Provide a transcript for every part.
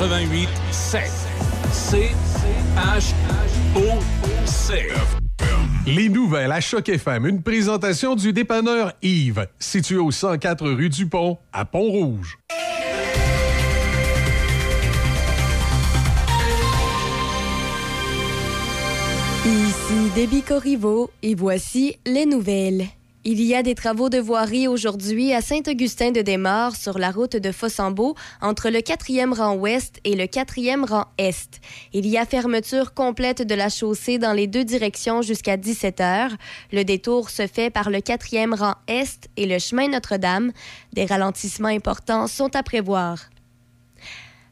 88 7. C H O C. Les nouvelles à Choc FM, une présentation du dépanneur Yves, situé au 104 rue du Pont, à Pont-Rouge. Ici Déby Corriveau et voici les nouvelles. Il y a des travaux de voirie aujourd'hui à Saint-Augustin-de-Desmaures sur la route de Fossambeau entre le 4e rang ouest et le 4e rang est. Il y a fermeture complète de la chaussée dans les deux directions jusqu'à 17 heures. Le détour se fait par le 4e rang est et le chemin Notre-Dame. Des ralentissements importants sont à prévoir.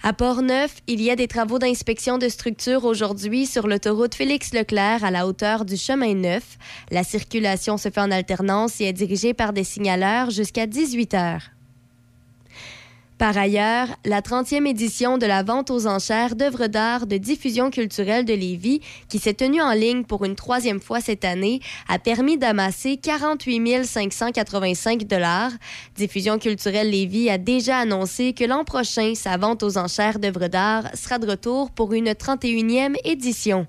À Port-Neuf, il y a des travaux d'inspection de structure aujourd'hui sur l'autoroute Félix-Leclerc à la hauteur du chemin Neuf. La circulation se fait en alternance et est dirigée par des signaleurs jusqu'à 18 heures. Par ailleurs, la 30e édition de la vente aux enchères d'œuvres d'art de diffusion culturelle de Lévis, qui s'est tenue en ligne pour une troisième fois cette année, a permis d'amasser 48 585 dollars. Diffusion culturelle Lévis a déjà annoncé que l'an prochain, sa vente aux enchères d'œuvres d'art sera de retour pour une 31e édition.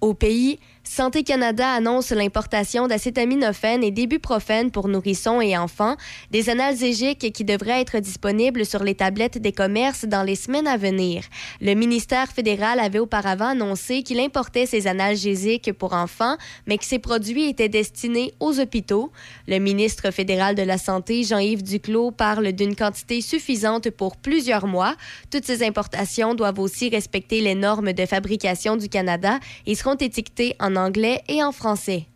Au pays, Santé Canada annonce l'importation d'acétaminophène et d'ibuprofène pour nourrissons et enfants, des analgésiques qui devraient être disponibles sur les tablettes des commerces dans les semaines à venir. Le ministère fédéral avait auparavant annoncé qu'il importait ces analgésiques pour enfants, mais que ces produits étaient destinés aux hôpitaux. Le ministre fédéral de la Santé, Jean-Yves Duclos, parle d'une quantité suffisante pour plusieurs mois. Toutes ces importations doivent aussi respecter les normes de fabrication du Canada et seront étiquetées en anglais et en français.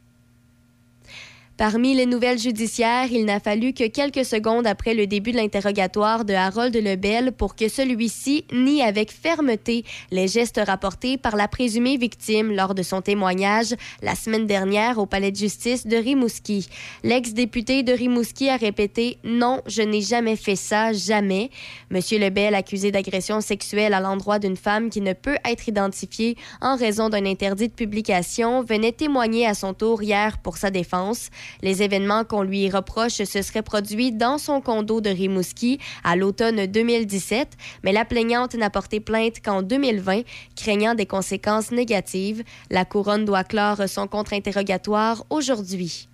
Parmi les nouvelles judiciaires, il n'a fallu que quelques secondes après le début de l'interrogatoire de Harold Lebel pour que celui-ci nie avec fermeté les gestes rapportés par la présumée victime lors de son témoignage la semaine dernière au palais de justice de Rimouski. L'ex-député de Rimouski a répété Non, je n'ai jamais fait ça, jamais. Monsieur Lebel, accusé d'agression sexuelle à l'endroit d'une femme qui ne peut être identifiée en raison d'un interdit de publication, venait témoigner à son tour hier pour sa défense. Les événements qu'on lui reproche se seraient produits dans son condo de Rimouski à l'automne 2017, mais la plaignante n'a porté plainte qu'en 2020, craignant des conséquences négatives. La couronne doit clore son contre-interrogatoire aujourd'hui.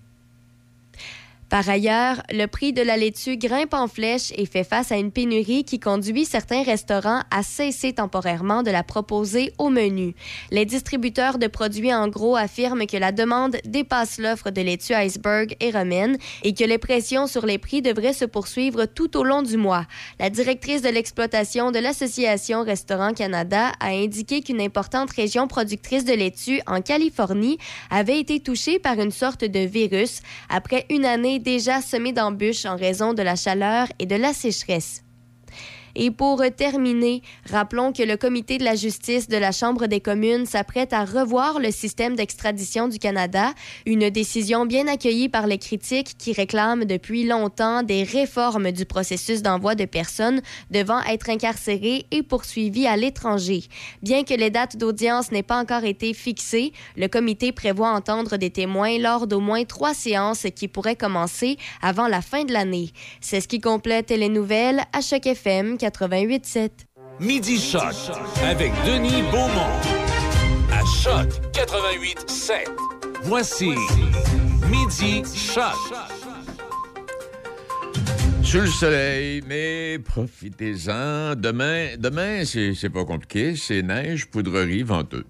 Par ailleurs, le prix de la laitue grimpe en flèche et fait face à une pénurie qui conduit certains restaurants à cesser temporairement de la proposer au menu. Les distributeurs de produits en gros affirment que la demande dépasse l'offre de laitue iceberg et romaine et que les pressions sur les prix devraient se poursuivre tout au long du mois. La directrice de l'exploitation de l'Association Restaurant Canada a indiqué qu'une importante région productrice de laitue en Californie avait été touchée par une sorte de virus après une année déjà semé d'embûches en raison de la chaleur et de la sécheresse. Et pour terminer, rappelons que le comité de la justice de la Chambre des communes s'apprête à revoir le système d'extradition du Canada, une décision bien accueillie par les critiques qui réclament depuis longtemps des réformes du processus d'envoi de personnes devant être incarcérées et poursuivies à l'étranger. Bien que les dates d'audience n'aient pas encore été fixées, le comité prévoit entendre des témoins lors d'au moins trois séances qui pourraient commencer avant la fin de l'année. C'est ce qui complète les nouvelles à chaque FM 88.7. Midi Choc avec Denis Beaumont. À Choc 88.7. Voici Midi Choc. Sous le soleil, mais profitez-en. Demain, demain c'est c'est pas compliqué. C'est neige, poudrerie, venteux.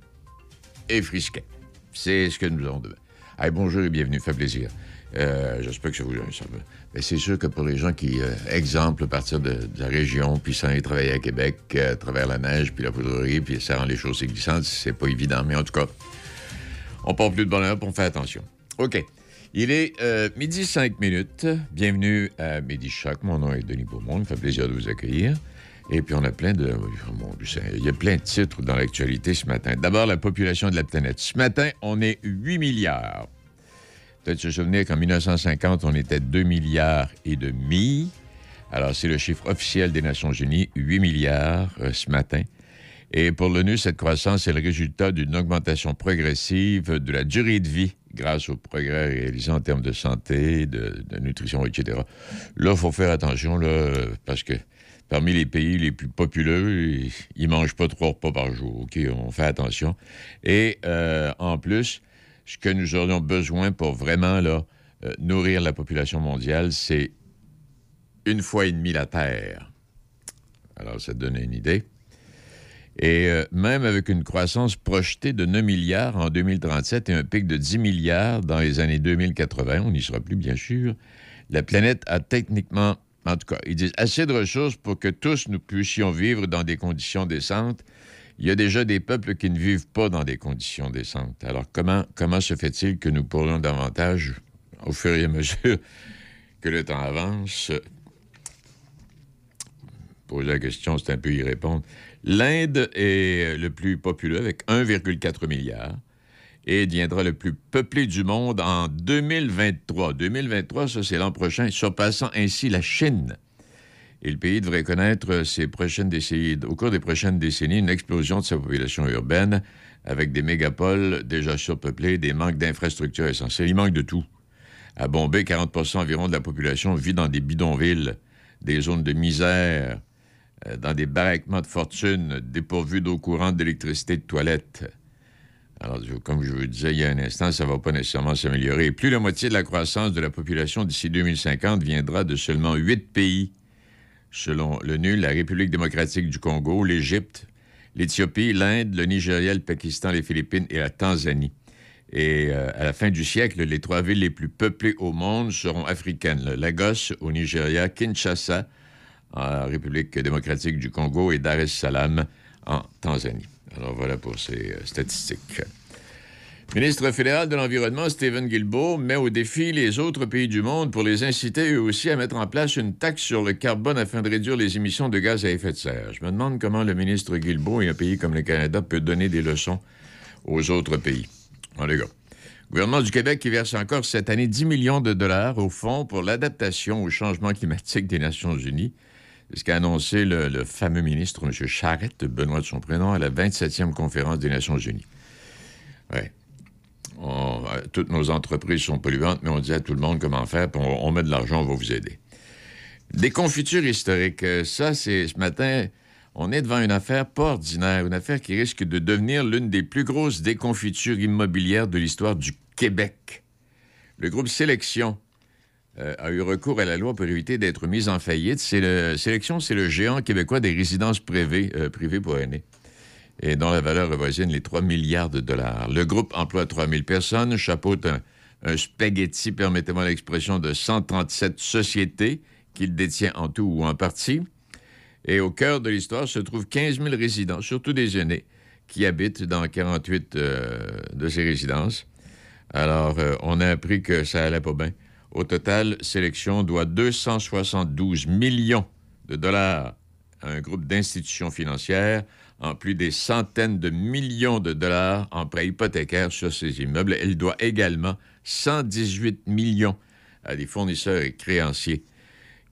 Et frisquet. C'est ce que nous avons demain. Allez, bonjour et bienvenue. Fait plaisir. Euh, J'espère que ça vous... Ça. Mais c'est sûr que pour les gens qui, euh, exemple, partir de, la région, puis s'en aller travailler à Québec, euh, à travers la neige, puis la poudrerie, puis ça rend les choses glissantes, c'est pas évident. Mais en tout cas, on part plus de bonheur, on fait attention. OK. Il est midi 5 minutes. Bienvenue à Midi Choc. Mon nom est Denis Beaumont. Il me fait plaisir de vous accueillir. Et puis, on a plein de... oh il y a plein de titres dans l'actualité ce matin. D'abord, la population de la planète. Ce matin, on est 8 milliards. Peut-être se souvenir qu'en 1950, on était 2 milliards et demi. Alors, c'est le chiffre officiel des Nations Unies, 8 milliards euh, ce matin. Et pour l'ONU, cette croissance est le résultat d'une augmentation progressive de la durée de vie grâce aux progrès réalisés en termes de santé, de, nutrition, etc. Là, il faut faire attention, là, parce que parmi les pays les plus populeux, ils ne mangent pas trois repas par jour. OK, on fait attention. Et euh, en plus, ce que nous aurions besoin pour vraiment euh, nourrir la population mondiale, c'est une fois et demie la Terre. Alors, ça donne une idée. Et euh, même avec une croissance projetée de 9 milliards en 2037 et un pic de 10 milliards dans les années 2080, on n'y sera plus bien sûr, la planète a techniquement, en tout cas, ils disent assez de ressources pour que tous nous puissions vivre dans des conditions décentes. Il y a déjà des peuples qui ne vivent pas dans des conditions décentes. Alors comment, comment se fait-il que nous pourrions davantage, au fur et à mesure que le temps avance, poser la question, c'est un peu y répondre. L'Inde est le plus populeux avec 1,4 milliard et deviendra le plus peuplé du monde en 2023. 2023, ça c'est l'an prochain, surpassant ainsi la Chine. Et le pays devrait connaître ces prochaines décennies, au cours des prochaines décennies une explosion de sa population urbaine avec des mégapoles déjà surpeuplées, des manques d'infrastructures essentielles. Il manque de tout. À Bombay, 40% environ de la population vit dans des bidonvilles, des zones de misère, euh, dans des baraquements de fortune dépourvus d'eau courante, d'électricité, de toilettes. Alors, comme je vous disais il y a un instant, ça ne va pas nécessairement s'améliorer. Plus la moitié de la croissance de la population d'ici 2050 viendra de seulement huit pays, selon l'ONU, la République démocratique du Congo, l'Égypte, l'Éthiopie, l'Inde, le Nigeria, le Pakistan, les Philippines et la Tanzanie. Et euh, à la fin du siècle, les trois villes les plus peuplées au monde seront africaines. Lagos au Nigeria, Kinshasa en République démocratique du Congo et Dar es Salaam en Tanzanie. Alors voilà pour ces euh, statistiques. Ministre fédéral de l'Environnement, Stephen Guilbeault, met au défi les autres pays du monde pour les inciter eux aussi à mettre en place une taxe sur le carbone afin de réduire les émissions de gaz à effet de serre. Je me demande comment le ministre Guilbeault et un pays comme le Canada peut donner des leçons aux autres pays. En les gars. Le gouvernement du Québec qui verse encore cette année 10 millions de dollars au Fonds pour l'adaptation au changement climatique des Nations unies. C'est ce qu'a annoncé le, fameux ministre, M. Charette, Benoît de son prénom, à la 27e conférence des Nations Unies. Oui. Euh, toutes nos entreprises sont polluantes, mais on dit à tout le monde comment faire, puis on, met de l'argent, on va vous aider. Des confitures historiques. Euh, ça, c'est ce matin, on est devant une affaire pas ordinaire, une affaire qui risque de devenir l'une des plus grosses déconfitures immobilières de l'histoire du Québec. Le groupe Sélection euh, a eu recours à la loi pour éviter d'être mise en faillite. C'est le, Sélection, c'est le géant québécois des résidences privées, privées pour aînés, et dont la valeur avoisine les 3 milliards de dollars. Le groupe emploie 3 000 personnes, chapeaute un, spaghetti, permettez-moi l'expression, de 137 sociétés qu'il détient en tout ou en partie. Et au cœur de l'histoire se trouvent 15 000 résidents, surtout des aînés, qui habitent dans 48 euh, de ces résidences. Alors, on a appris que ça allait pas bien. Au total, Sélection doit 272 millions de dollars à un groupe d'institutions financières, en plus des centaines de millions de dollars en prêts hypothécaires sur ses immeubles. Elle doit également 118 millions à des fournisseurs et créanciers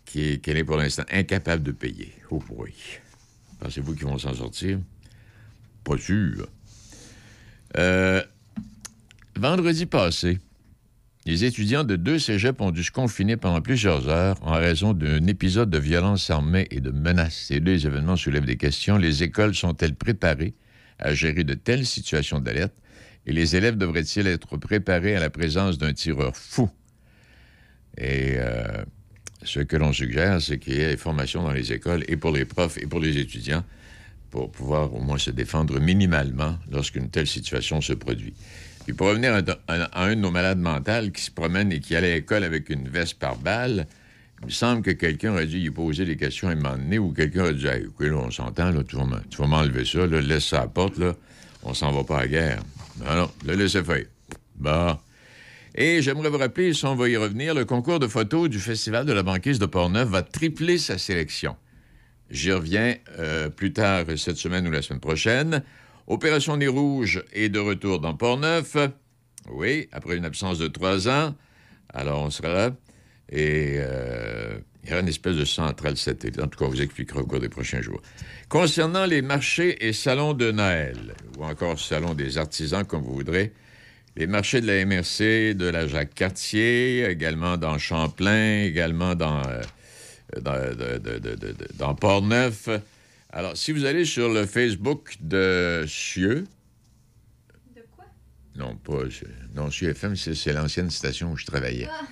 qu'elle est pour l'instant incapable de payer. Oh boy. Pensez-vous qu'ils vont s'en sortir? Pas sûr. Euh, vendredi passé, les étudiants de deux cégeps ont dû se confiner pendant plusieurs heures en raison d'un épisode de violence armée et de menaces. Ces deux événements soulèvent des questions. Les écoles sont-elles préparées à gérer de telles situations d'alerte? Et les élèves devraient-ils être préparés à la présence d'un tireur fou? Et euh, ce que l'on suggère, c'est qu'il y ait des formations dans les écoles et pour les profs et pour les étudiants pour pouvoir au moins se défendre minimalement lorsqu'une telle situation se produit. Puis pour revenir à, un de nos malades mentales qui se promène et qui allait à l'école avec une veste par balle, il me semble que quelqu'un aurait dû y poser des questions à un moment donné ou quelqu'un aurait dit hey, là, on s'entend, là, tu vas m'enlever ça, là, laisse ça à la porte, là, on s'en va pas à la guerre. Non, non, le laissez faire. Bah. Et j'aimerais vous rappeler, si on va y revenir, le concours de photos du Festival de la banquise de Portneuf va tripler sa sélection. J'y reviens euh, plus tard cette semaine ou la semaine prochaine. Opération Nez Rouge est de retour dans Port-Neuf. Oui, après une absence de trois ans. Alors, on sera là. Et euh, il y aura une espèce de centrale satellite. En tout cas, on vous expliquera au cours des prochains jours. Concernant les marchés et salons de Noël, ou encore salons des artisans, comme vous voudrez, les marchés de la MRC, de la Jacques-Cartier, également dans Champlain, également dans euh, dans, Port-Neuf. Alors, si vous allez sur le Facebook de Cieux... De quoi? Non, pas... Non, Cieux FM, c'est l'ancienne station où je travaillais. Ah.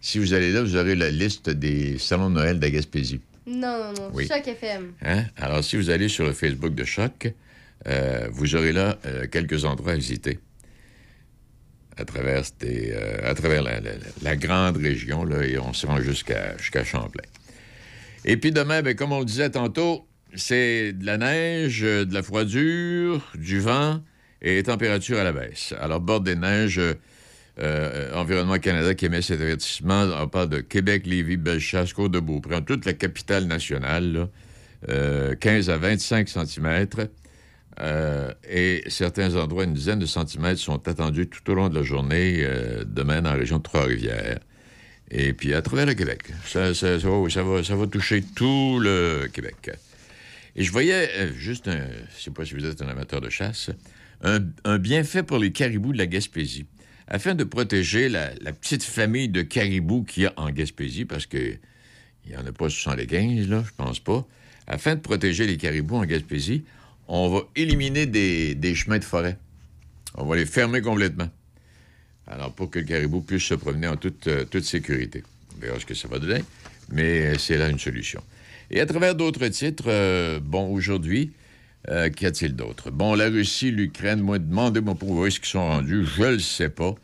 Si vous allez là, vous aurez la liste des salons de Noël de Gaspésie. Non, non, non. Choc FM. Hein? Alors, si vous allez sur le Facebook de Choc, euh, vous aurez là euh, quelques endroits à visiter à travers, euh, à travers la, grande région, là, et on se rend jusqu'à Champlain. Et puis demain, ben, comme on le disait tantôt, c'est de la neige, de la froidure, du vent et température à la baisse. Alors, bord des neiges, Environnement Canada qui émet cet avertissement, on parle de Québec, Lévis, Bellechasse, Côte-de-Beaupré, toute la capitale nationale, 15 à 25 cm. Euh, et certains endroits, une dizaine de centimètres, sont attendus tout au long de la journée, euh, demain, dans la région de Trois-Rivières. Et puis à travers le Québec. Ça, va, toucher tout le Québec. Et je voyais, euh, juste, un, je ne sais pas si vous êtes un amateur de chasse, un, bienfait pour les caribous de la Gaspésie. Afin de protéger la, petite famille de caribous qu'il y a en Gaspésie, parce qu'il n'y en a pas 75, là, je pense pas. Afin de protéger les caribous en Gaspésie, on va éliminer des, chemins de forêt. On va les fermer complètement. Alors, pour que le caribou puisse se promener en toute, euh, toute sécurité. On verra ce que ça va donner, mais c'est là une solution. Et à travers d'autres titres, euh, bon, aujourd'hui, euh, qu'y a-t-il d'autre? Bon, la Russie, l'Ukraine, moi, demandez-moi pour où est-ce qu'ils sont rendus, je le sais pas.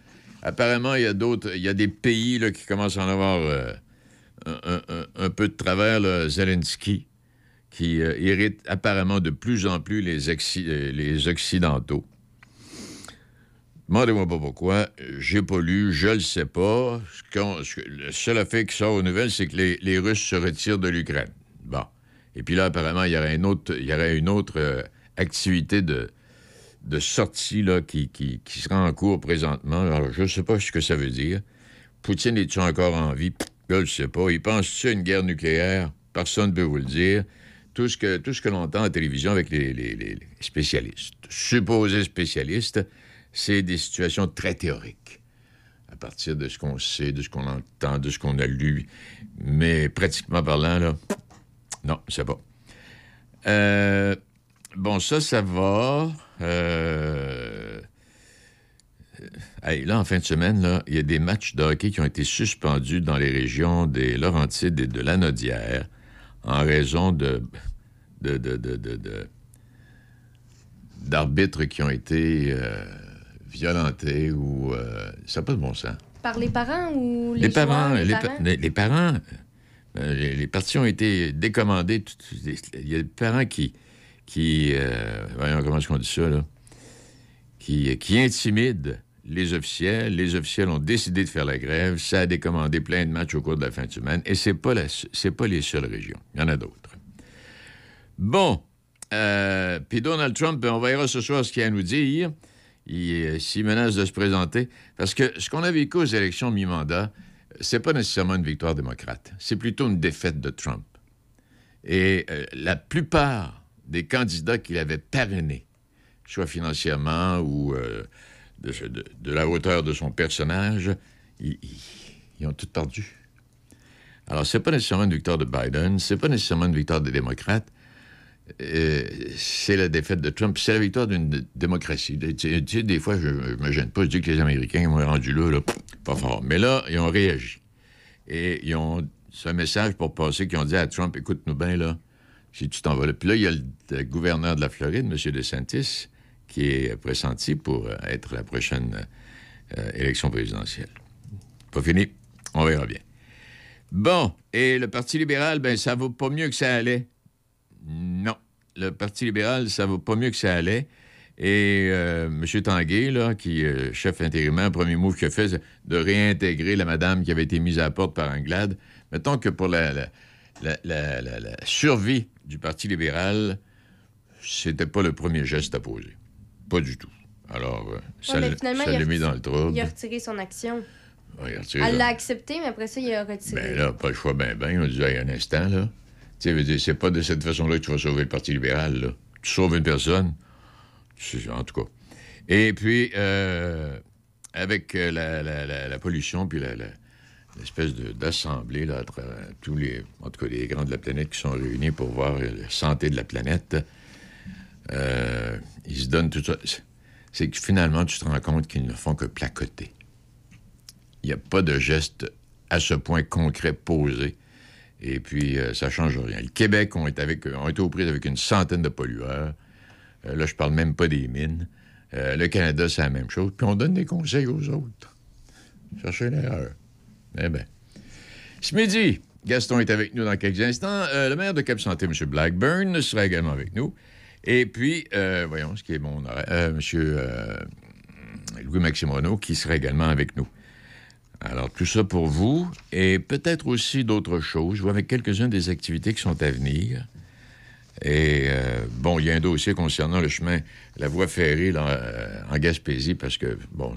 Apparemment, il y a d'autres, il y a des pays là, qui commencent à en avoir un, peu de travers, Zelensky qui euh, irrite apparemment de plus en plus les, euh, Occidentaux. Demandez-moi pas pourquoi. J'ai pas lu, je le sais pas. Le seul effet qui sort aux nouvelles, c'est que les, Russes se retirent de l'Ukraine. Et puis là, apparemment, il y aurait une autre, il y aurait une autre euh, activité de, de sortie là, qui, qui, sera en cours présentement. Alors, je ne sais pas ce que ça veut dire. Poutine est-tu encore en vie? Je ne sais pas. Il pense-tu à une guerre nucléaire? Personne ne peut vous le dire tout ce que, que l'on entend à la télévision avec les, spécialistes, supposés spécialistes, c'est des situations très théoriques à partir de ce qu'on sait, de ce qu'on entend, de ce qu'on a lu. Mais pratiquement parlant, là, non, c'est pas. Euh, bon, ça, ça va. Euh, là, en fin de semaine, là, il y a des matchs de hockey qui ont été suspendus dans les régions des Laurentides et de Lanaudière en raison de, d'arbitres qui ont été euh, violentés ou... Euh, ça n'a pas de bon sens. Par les parents ou les, parents, les, parents? Euh, les, parties ont été décommandées. Il y a des parents qui... qui voyons comment est-ce qu'on dit ça, là? Qui, intimident les officiels. Les officiels ont décidé de faire la grève. Ça a décommandé plein de matchs au cours de la fin de semaine. Et ce n'est pas, pas les seules régions. Il y en a d'autres. Bon. Euh, puis Donald Trump, on verra ce soir ce qu'il a à nous dire. Il euh, s'y menace de se présenter. Parce que ce qu'on a vécu aux élections mi-mandat, c'est pas nécessairement une victoire démocrate. C'est plutôt une défaite de Trump. Et euh, la plupart des candidats qu'il avait parrainés, soit financièrement ou de, la hauteur de son personnage, ils, ont tout perdu. Alors, c'est pas nécessairement une victoire de Biden, c'est pas nécessairement une victoire des démocrates, euh, c'est la défaite de Trump, c'est la victoire d'une démocratie. Tu sais, des fois, je ne me gêne pas, je dis que les Américains m'ont rendu là, là, pas fort. Mais là, ils ont réagi. Et ils ont ce message pour passer qu'ils ont dit à Trump, écoute-nous bien, là, si tu t'en vas là. Puis là, il y a le, gouverneur de la Floride, M. DeSantis, qui est pressenti pour euh, être la prochaine euh, élection présidentielle. Pas fini, on verra bien. Bon, et le Parti libéral, ben ça vaut pas mieux que ça allait. Non, le Parti libéral, ça vaut pas mieux que ça allait. Et euh, M. Tanguay, là, qui est chef intérimaire, premier move qu'il a fait, c'est de réintégrer la madame qui avait été mise à la porte par Anglade. Mettons que pour la, la survie du Parti libéral, c'était pas le premier geste à poser. Pas du tout. Alors, euh, ça l'a mis dans le trouble. Il a retiré son action. Elle l'a accepté, mais après ça, il a retiré. Ben là, pas le choix, ben, ben. On dit, un instant, là. Tu c'est pas de cette façon-là que tu vas sauver le Parti libéral, là. Tu sauves une personne. En tout cas. Et puis, euh, avec euh, la, pollution, puis espèce d'assemblée, là, entre tous les, en tout cas, les grands de la planète qui sont réunis pour voir la santé de la planète. Euh, ils se donnent tout ça. C'est que finalement, tu te rends compte qu'ils ne font que placoter. Il n'y a pas de geste à ce point concret posé. Et puis, euh, ça ne change rien. Le Québec ont été aux prises avec une centaine de pollueurs. Euh, là, je parle même pas des mines. le Canada, c'est la même chose. Puis on donne des conseils aux autres. Cherchez l'erreur. Eh bien. Ce midi, Gaston est avec nous dans quelques instants. le maire de Cap-Santé, M. Blackburn, sera également avec nous. Et puis, euh, voyons ce qui est mon euh, euh, Louis-Maxime qui sera également avec nous. Alors, tout ça pour vous, et peut-être aussi d'autres choses. Je vois avec quelques-unes des activités qui sont à venir. Et bon, il y a un dossier concernant le chemin, la voie ferrée en Gaspésie, parce que, bon,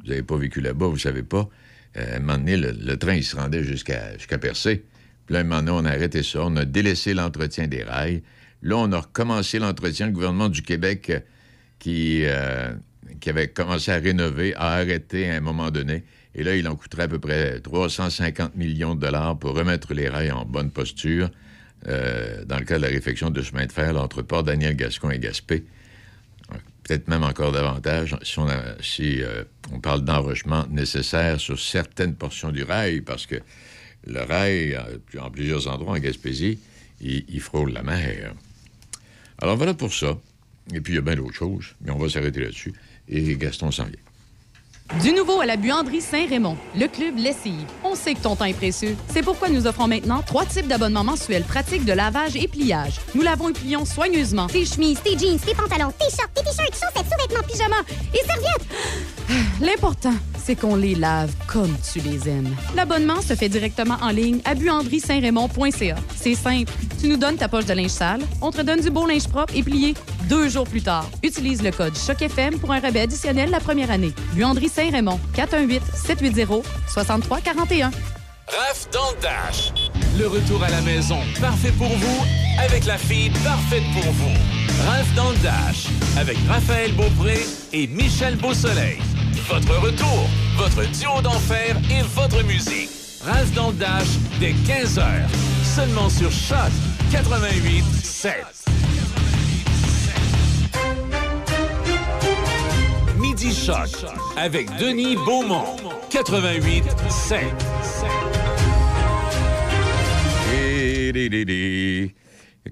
vous n'avez pas vécu là-bas, vous ne savez pas. à un moment donné, le, train, il se rendait jusqu'à Percé. Puis là, un moment donné, on a arrêté ça, on a délaissé l'entretien des rails. Là, on a recommencé l'entretien. Le gouvernement du Québec, euh, qui, euh, qui avait commencé à rénover, a arrêté à un moment donné. Et là, il en coûterait à peu près 350 millions de dollars pour remettre les rails en bonne posture euh, dans le cas de la réfection de chemin de fer entre Port-Daniel, Gascon et Gaspé. Peut-être même encore davantage si on, si, on parle d'enrochement nécessaire sur certaines portions du rail, parce que le rail, en plusieurs endroits en Gaspésie, il frôle la mer. Alors voilà pour ça. Et puis il y a bien d'autres choses, mais on va s'arrêter là-dessus. Et Gaston vient. Du nouveau à la buanderie Saint-Raymond, le club Lessive. On sait que ton temps est précieux. C'est pourquoi nous offrons maintenant trois types d'abonnements mensuels pratiques de lavage et pliage. Nous lavons et plions soigneusement tes chemises, tes jeans, tes pantalons, tes shorts, tes t-shirts, chaussettes, sous-vêtements, pyjamas et serviettes. L'important, c'est qu'on les lave comme tu les aimes. L'abonnement se fait directement en ligne à buanderie-saint-raymond.ca. C'est simple. Tu nous donnes ta poche de linge sale, on te donne du beau linge propre et plié deux jours plus tard. Utilise le code CHOCFM pour un rabais additionnel la première année. Buanderie Saint-Raymond, 418-780-6341. Raf dans le Dash. Le retour à la maison, parfait pour vous, avec la fille parfaite pour vous. Raf dans le Dash, avec Raphaël Beaupré et Michel Beausoleil. Votre retour, votre duo d'enfer et votre musique. Ralph dans le Dash, dès 15h. Seulement sur Choc 88 7. Midi Choc avec Denis Beaumont. 88 7.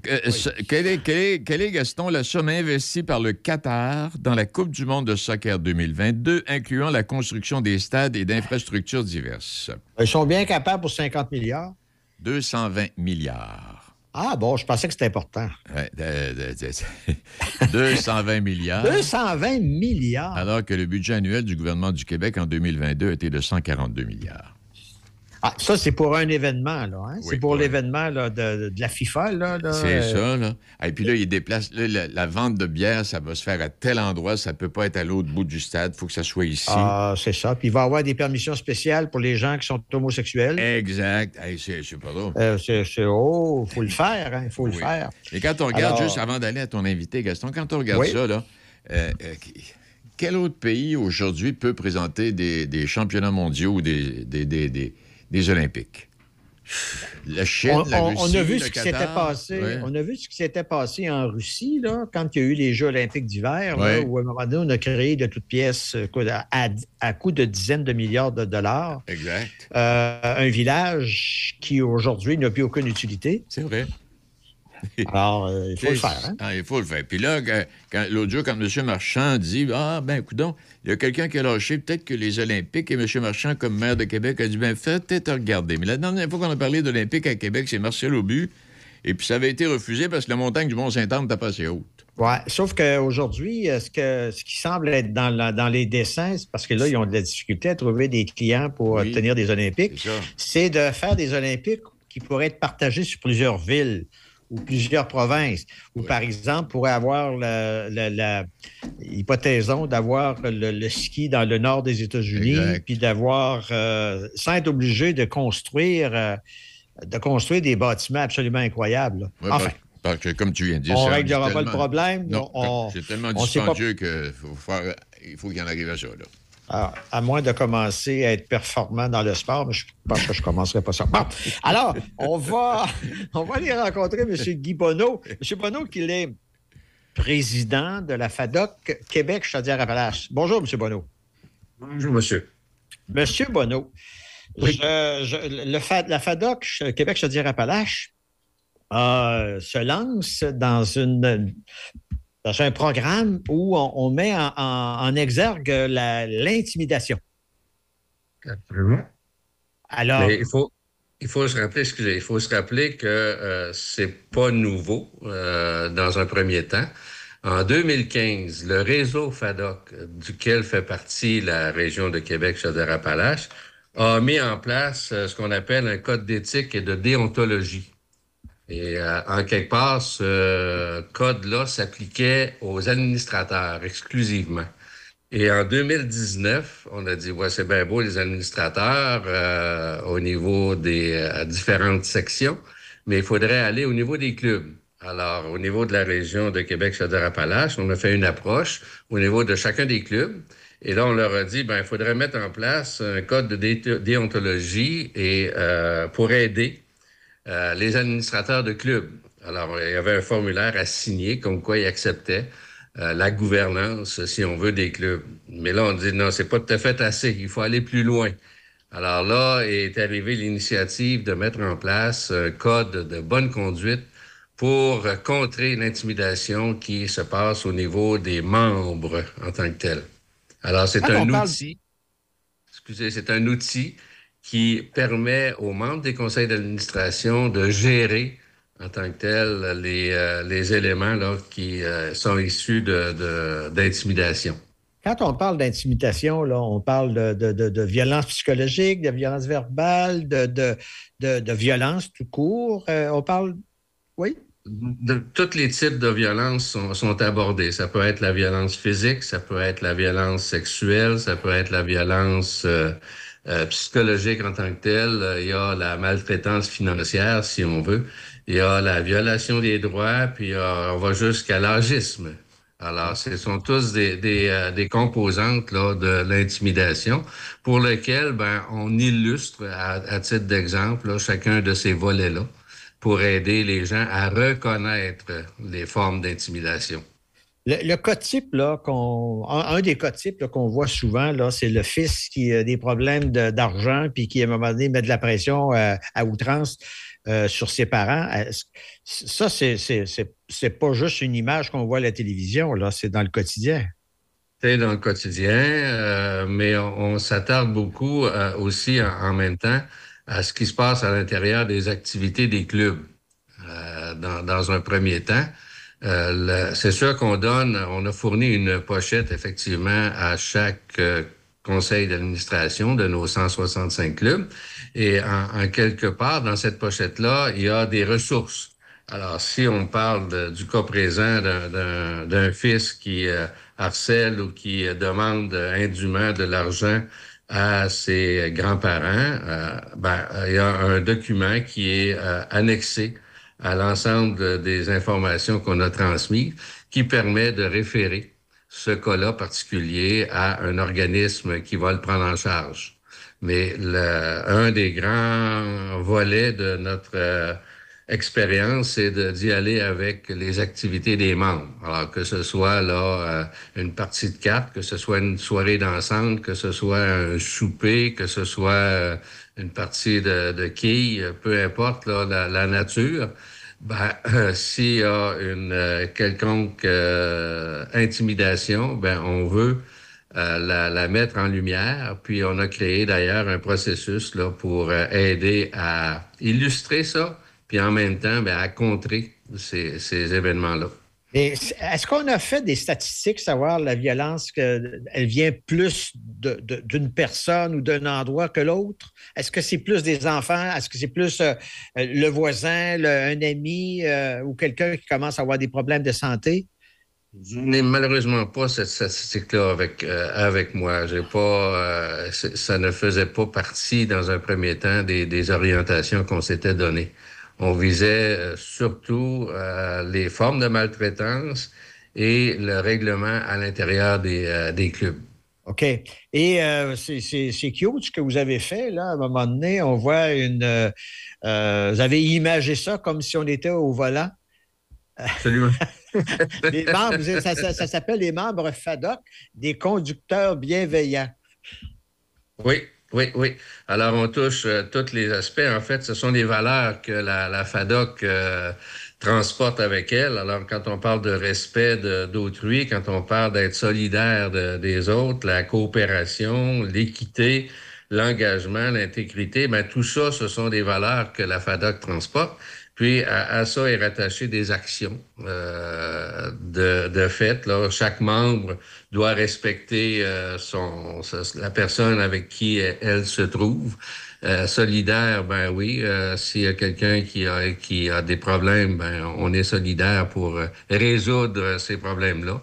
Euh, quel est, Gaston, la somme investie par le Qatar dans la Coupe du monde de soccer 2022, incluant la construction des stades et d'infrastructures diverses? Ils sont bien capables pour 50 milliards. 220 milliards. Ah bon, je pensais que c'était important. 220 milliards. 220 milliards. Alors que le budget annuel du gouvernement du Québec en 2022 était de 142 milliards. Ah, ça, c'est pour un événement, là. Hein? c'est pour l'événement de, de, la FIFA, là. c'est ça, là. Et puis là, il déplace. la, vente de bière, ça va se faire à tel endroit, ça peut pas être à l'autre bout du stade, il faut que ça soit ici. Ah, c'est ça. Puis il va y avoir des permissions spéciales pour les gens qui sont homosexuels. Exact. c'est pas drôle. Euh, c'est, oh, il faut le faire, hein? Il faut le faire. Et quand on regarde, juste avant d'aller à ton invité, Gaston, quand on regarde ça, là, euh, euh, quel autre pays aujourd'hui peut présenter des, championnats mondiaux ou des, des des Olympiques. La Chine, on, la Russie, on a vu ce qui s'était passé. On a vu ce qui s'était passé en Russie là, quand il y a eu les Jeux olympiques d'hiver, où à un moment donné, on a créé de toutes pièces euh, à, à, coût de dizaines de milliards de dollars. Exact. Euh, un village qui aujourd'hui n'a plus aucune utilité. C'est vrai. Alors, euh, il faut le faire. Hein? Ah, il faut le faire. Puis là, l'autre jour, quand M. Marchand dit Ah, ben, écoute il y a quelqu'un qui a lâché peut-être que les Olympiques et M. Marchand, comme maire de Québec, a dit Ben, faites peut-être regarder. Mais la dernière fois qu'on a parlé d'Olympiques à Québec, c'est Marcel Aubu. Et puis ça avait été refusé parce que la montagne du Mont-Saint-Anne n'était pas assez haute. Oui, sauf qu'aujourd'hui, euh, ce, que, ce qui semble être dans, dans les dessins, parce que là, ils ont de la difficulté à trouver des clients pour tenir des Olympiques, c'est de faire des Olympiques qui pourraient être partagés sur plusieurs villes ou plusieurs provinces, ou par exemple, pourrait avoir la, la, d'avoir le, ski dans le nord des États-Unis, puis d'avoir, euh, sans être obligé de construire, euh, de construire des bâtiments absolument incroyables. enfin. Parce que, comme tu viens de dire, on ne réglera pas le problème. c'est tellement dispendieux qu'il faut, qu'il y en arrive à ça. Là. À moins de commencer à être performant dans le sport, mais je pense que je ne commencerai pas ça. Bon, alors, on va, on va aller rencontrer M. Guy Bonneau. M. Bonneau, qui est président de la FADOC Québec Chaudière-Appalaches. Bonjour, M. Bonneau. Bonjour, monsieur. Monsieur Bonneau, le la FADOC Québec Chaudière-Appalaches se lance dans une dans un programme où on, met en, exergue l'intimidation. Absolument. Alors. il faut, il faut se rappeler, excusez, il faut se rappeler que euh, c'est pas nouveau euh, dans un premier temps. En 2015, le réseau FADOC, duquel fait partie la région de Québec Chaudière-Appalaches, a mis en place euh, ce qu'on appelle un code d'éthique et de déontologie. Et euh, en quelque part, ce code-là s'appliquait aux administrateurs exclusivement. Et en 2019, on a dit, ouais, c'est bien beau les administrateurs euh, au niveau des euh, différentes sections, mais il faudrait aller au niveau des clubs. Alors, au niveau de la région de Québec-Chaudière-Appalaches, on a fait une approche au niveau de chacun des clubs. Et là, on leur a dit, ben, il faudrait mettre en place un code de déontologie et pour aider euh, les administrateurs de clubs. Alors, il y avait un formulaire à signer comme quoi ils acceptaient euh, la gouvernance, si on veut, des clubs. Mais là, on dit non, c'est pas tout à fait assez. Il faut aller plus loin. Alors là est arrivée l'initiative de mettre en place un code de bonne conduite pour contrer l'intimidation qui se passe au niveau des membres en tant que tel. Alors, c'est un outil. Excusez, c'est un outil qui permet aux membres des conseils d'administration de gérer en tant que tel les, euh, les éléments là, qui euh, sont issus d'intimidation. De, Quand on parle d'intimidation, on parle de, de, violence psychologique, de violence verbale, de, de, violence tout court. Euh, on parle. Oui? De, tous les types de violences sont, sont, abordés. Ça peut être la violence physique, ça peut être la violence sexuelle, ça peut être la violence euh, psychologique en tant que tel, euh, il y a la maltraitance financière, si on veut, il y a la violation des droits, puis euh, on va jusqu'à l'agisme. Alors, ce sont tous des, des, des composantes là, de l'intimidation pour lesquelles ben, on illustre, à, à titre d'exemple, chacun de ces volets-là pour aider les gens à reconnaître les formes d'intimidation. Le, cas type, là, qu'on, un, des cas types qu'on voit souvent, là, c'est le fils qui a des problèmes d'argent puis qui, à un moment donné, met de la pression euh, à outrance euh, sur ses parents. Ça, c'est, c'est, pas juste une image qu'on voit à la télévision, là, c'est dans le quotidien? C'est dans le quotidien, euh, mais on, s'attarde beaucoup aussi en, même temps à ce qui se passe à l'intérieur des activités des clubs. Dans, un premier temps, euh, c'est sûr qu'on donne, on a fourni une pochette effectivement à chaque euh, conseil d'administration de nos 165 clubs. Et en, quelque part, dans cette pochette-là, il y a des ressources. Alors, si on parle du cas présent d'un fils qui euh, harcèle ou qui demande indûment de l'argent à ses grands-parents, ben, il y a un document qui est annexé à l'ensemble des informations qu'on a transmises, qui permet de référer ce cas-là particulier à un organisme qui va le prendre en charge. Mais le, un des grands volets de notre euh, expérience, c'est d'y aller avec les activités des membres. Alors que ce soit là euh, une partie de cartes, que ce soit une soirée dansante, que ce soit un souper, que ce soit euh, une partie de, de quilles, peu importe là, la, nature. Ben, s'il y a une euh, quelconque euh, intimidation, ben on veut euh, la, la, mettre en lumière. Puis on a créé d'ailleurs un processus là pour aider à illustrer ça, puis en même temps ben, à contrer ces, ces événements-là. Est-ce qu'on a fait des statistiques, savoir la violence, que, elle vient plus d'une personne ou d'un endroit que l'autre? Est-ce que c'est plus des enfants? Est-ce que c'est plus euh, le voisin, un ami euh, ou quelqu'un qui commence à avoir des problèmes de santé? Je n'ai malheureusement pas cette statistique-là avec, euh, avec moi. Pas, ça ne faisait pas partie, dans un premier temps, des orientations qu'on s'était données on visait euh, surtout euh, les formes de maltraitance et le règlement à l'intérieur des, euh, des clubs. OK. Et euh, c'est cute ce que vous avez fait, là. À un moment donné, on voit une. Euh, vous avez imagé ça comme si on était au volant. Absolument. les membres, ça, s'appelle les membres FADOC, des conducteurs bienveillants. Oui, oui, oui. Alors, on touche tous les aspects. En fait, ce sont des valeurs que la, FADOC transporte avec elle. Alors, quand on parle de respect d'autrui, quand on parle d'être solidaire des autres, la coopération, l'équité, l'engagement, l'intégrité, ben, tout ça, ce sont des valeurs que la FADOC transporte. Puis à, ça est rattaché des actions euh, de, de fait. Là, chaque membre doit respecter euh, son, la personne avec qui elle se trouve. Euh, solidaire, ben oui. Euh, s'il y a quelqu'un qui a, qui a des problèmes, ben on est solidaire pour euh, résoudre ces problèmes-là.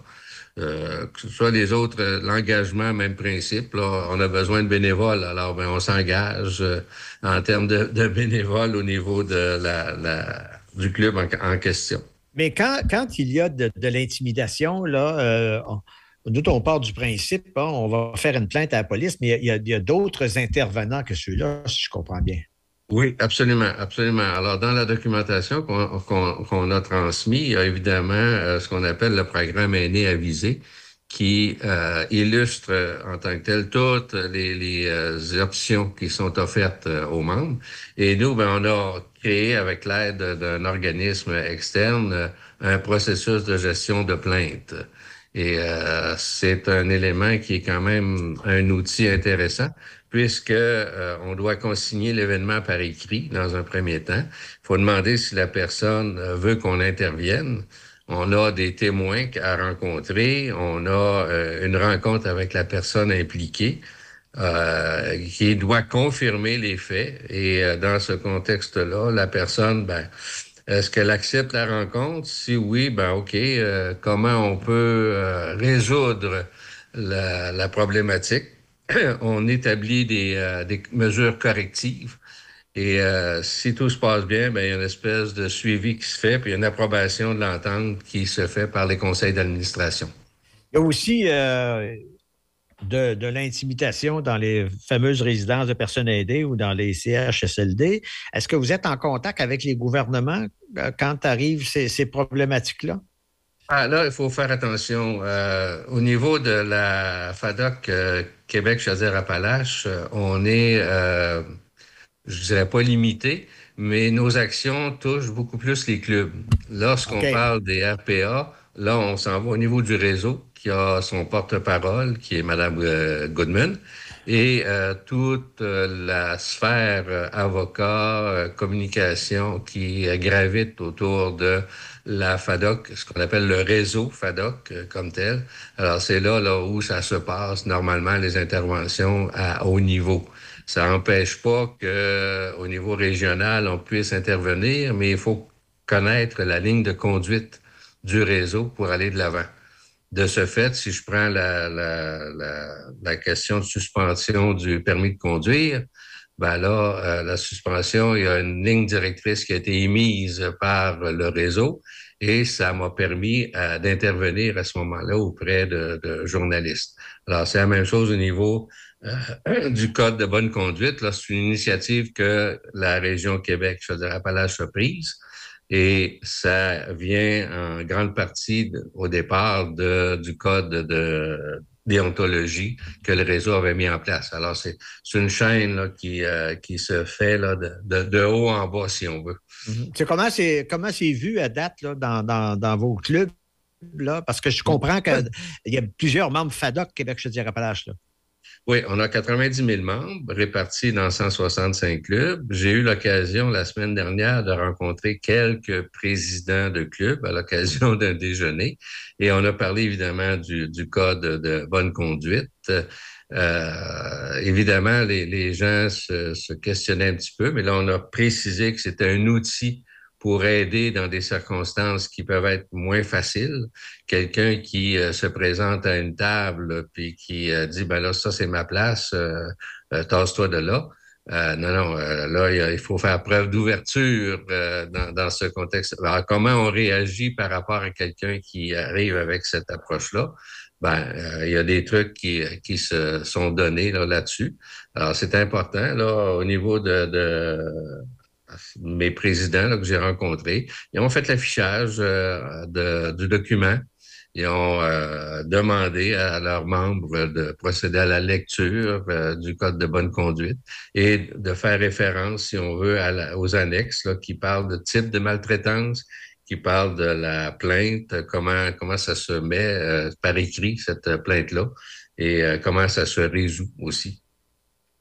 Que ce soit les autres, l'engagement, même principe. Là, on a besoin de bénévoles, alors ben, on s'engage en termes de, bénévoles au niveau du club en, question. Mais quand, il y a de, l'intimidation, là, nous, on part du principe, hein, on va faire une plainte à la police, mais il y a, d'autres intervenants que ceux-là, si je comprends bien. Oui, absolument, absolument. Alors, dans la documentation qu'on a transmise, il y a évidemment euh, ce qu'on appelle le programme aîné avisé, qui euh, illustre euh, en tant que tel toutes les, options qui sont offertes aux membres. Et nous, ben, on a créé, avec l'aide d'un organisme externe, un processus de gestion de plainte. Et euh, c'est un élément qui est quand même un outil intéressant puisque euh, on doit consigner l'événement par écrit dans un premier temps. Il faut demander si la personne euh, veut qu'on intervienne. On a des témoins à rencontrer. On a une rencontre avec la personne impliquée. qui doit confirmer les faits. Et dans ce contexte-là, la personne, ben, est-ce qu'elle accepte la rencontre? Si oui, ben OK. Euh, comment on peut euh, résoudre la, problématique? on établit des, euh, des, mesures correctives. Et si tout se passe bien, ben, il y a une espèce de suivi qui se fait, puis une approbation de l'entente qui se fait par les conseils d'administration. Il y a aussi de, l'intimidation dans les fameuses résidences de personnes aidées ou dans les CHSLD. Est-ce que vous êtes en contact avec les gouvernements euh, quand arrivent ces, problématiques-là? Ah, là, il faut faire attention. Euh, au niveau de la FADOC euh, Québec Chaudière-Appalaches, on est, je dirais pas limité, mais nos actions touchent beaucoup plus les clubs. Lorsqu'on parle des RPA, là, on s'en va au niveau du réseau qui a son porte-parole, qui est Mme euh, Goodman, et euh, toute euh, la sphère avocat, communication qui gravite autour de la FADOC, ce qu'on appelle le réseau FADOC comme tel. Alors c'est là, là où ça se passe normalement les interventions à haut niveau. Ça n'empêche pas que au niveau régional on puisse intervenir, mais il faut connaître la ligne de conduite du réseau pour aller de l'avant. De ce fait, si je prends la, la, la, question de suspension du permis de conduire, ben là, euh, la suspension, il y a une ligne directrice qui a été émise par le réseau et ça m'a permis euh, d'intervenir à ce moment-là auprès de, journalistes. Alors, c'est la même chose au niveau euh, du Code de bonne conduite. Là, c'est une initiative que la région Québec, je veux Appalaches a prise. Et ça vient en grande partie au départ de, du code de déontologie que le réseau avait mis en place. Alors, c'est une chaîne là, qui, euh, qui se fait là, de, de, haut en bas, si on veut. Mm-hmm. Comment c'est comment c'est vu à date là, dans, dans, dans vos clubs? Là? Parce que je comprends qu'il y a plusieurs membres FADOC Québec, je dirais, Là. Oui, on a 90 000 membres répartis dans 165 clubs. J'ai eu l'occasion la semaine dernière de rencontrer quelques présidents de clubs à l'occasion d'un déjeuner et on a parlé évidemment du, code de bonne conduite. Euh, évidemment, les, gens se, se, questionnaient un petit peu, mais là, on a précisé que c'était un outil pour aider dans des circonstances qui peuvent être moins faciles. Quelqu'un qui euh, se présente à une table puis qui euh, dit ben là ça c'est ma place, euh, tasse-toi de là. non, non, là, il faut faire preuve d'ouverture dans, ce contexte. Alors, comment on réagit par rapport à quelqu'un qui arrive avec cette approche-là? ben, il y a des trucs qui, qui se sont donnés là-dessus. Alors, c'est important, là, au niveau de, de mes présidents là, que j'ai rencontrés. Ils ont fait l'affichage de, du document ils ont euh, demandé à leurs membres de procéder à la lecture euh, du Code de bonne conduite et de faire référence, si on veut, aux annexes là, qui parlent de type de maltraitance, qui parlent de la plainte, comment, comment ça se met euh, par écrit, cette plainte-là, et comment ça se résout aussi.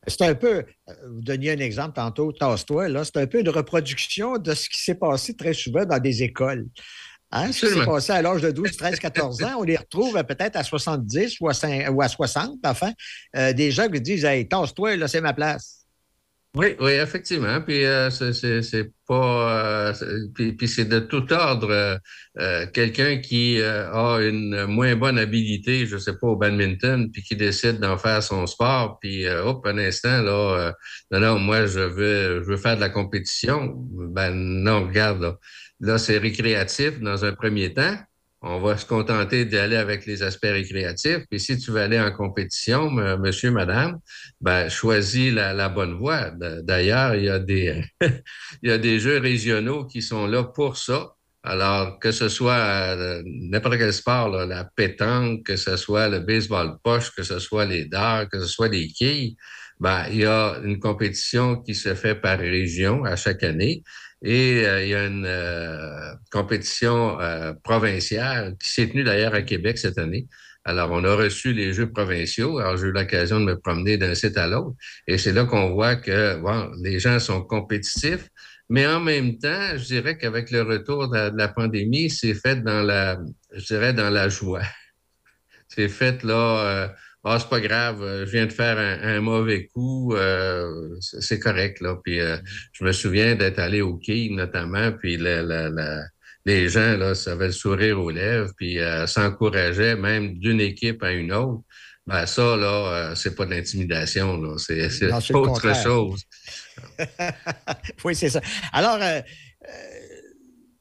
C'est un peu, vous donniez un exemple tantôt, tasse-toi, là, c'est un peu une reproduction de ce qui s'est passé très souvent dans des écoles. Hein, ce qui s'est passé à l'âge de 12, 13, 14 ans, on les retrouve peut-être à 70 ou à, 60, enfin, euh, des gens qui disent Hey, tasse-toi, là, c'est ma place. Oui, oui, effectivement. Puis euh, c'est pas. Euh, puis, c'est de tout ordre. Quelqu'un qui a une moins bonne habilité, je sais pas, au badminton, puis qui décide d'en faire son sport, puis hop, un instant, là, non, non, moi, je veux, je veux faire de la compétition. Ben non, regarde, là. Là, c'est récréatif dans un premier temps. On va se contenter d'aller avec les aspects récréatifs. Puis si tu veux aller en compétition, monsieur, madame, ben, choisis la, bonne voie. D'ailleurs, il y a des, jeux régionaux qui sont là pour ça. Alors, que ce soit euh, n'importe quel sport, la pétanque, que ce soit le baseball poche, que ce soit les dards, que ce soit les quilles, ben, il y a une compétition qui se fait par région à chaque année. Et euh, il y a une euh, compétition euh, provinciale qui s'est tenue d'ailleurs à Québec cette année. Alors, on a reçu les Jeux provinciaux. Alors, j'ai eu l'occasion de me promener d'un site à l'autre. Et c'est là qu'on voit que bon, les gens sont compétitifs. Mais en même temps, je dirais qu'avec le retour de la, pandémie, c'est fait dans la, je dirais, dans la joie. C'est fait là ah, c'est pas grave, euh, je viens de faire un, mauvais coup, euh, c'est correct, là. Puis euh, je me souviens d'être allé au quai, notamment, puis les gens, là, ça avait le sourire aux lèvres, puis s'encourageaient même d'une équipe à une autre. Ben ça, là, c'est pas de l'intimidation, là. C'est autre chose. oui, c'est ça. Alors,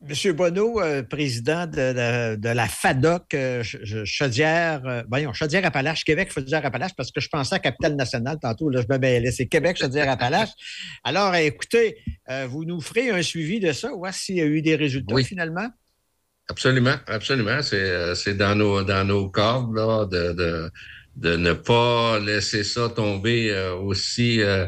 M. Bonneau, euh, président de, la FADOC euh, Chaudière, euh, voyons, Chaudière-Appalaches, Québec, Chaudière-Appalaches, parce que je pensais à Capitale Nationale tantôt, là, je me c'est Québec, Chaudière-Appalaches. Alors, écoutez, vous nous ferez un suivi de ça, voir s'il y a eu des résultats finalement? Absolument, absolument. C'est dans nos, dans nos cordes là, de de ne pas laisser ça tomber euh, aussi, euh,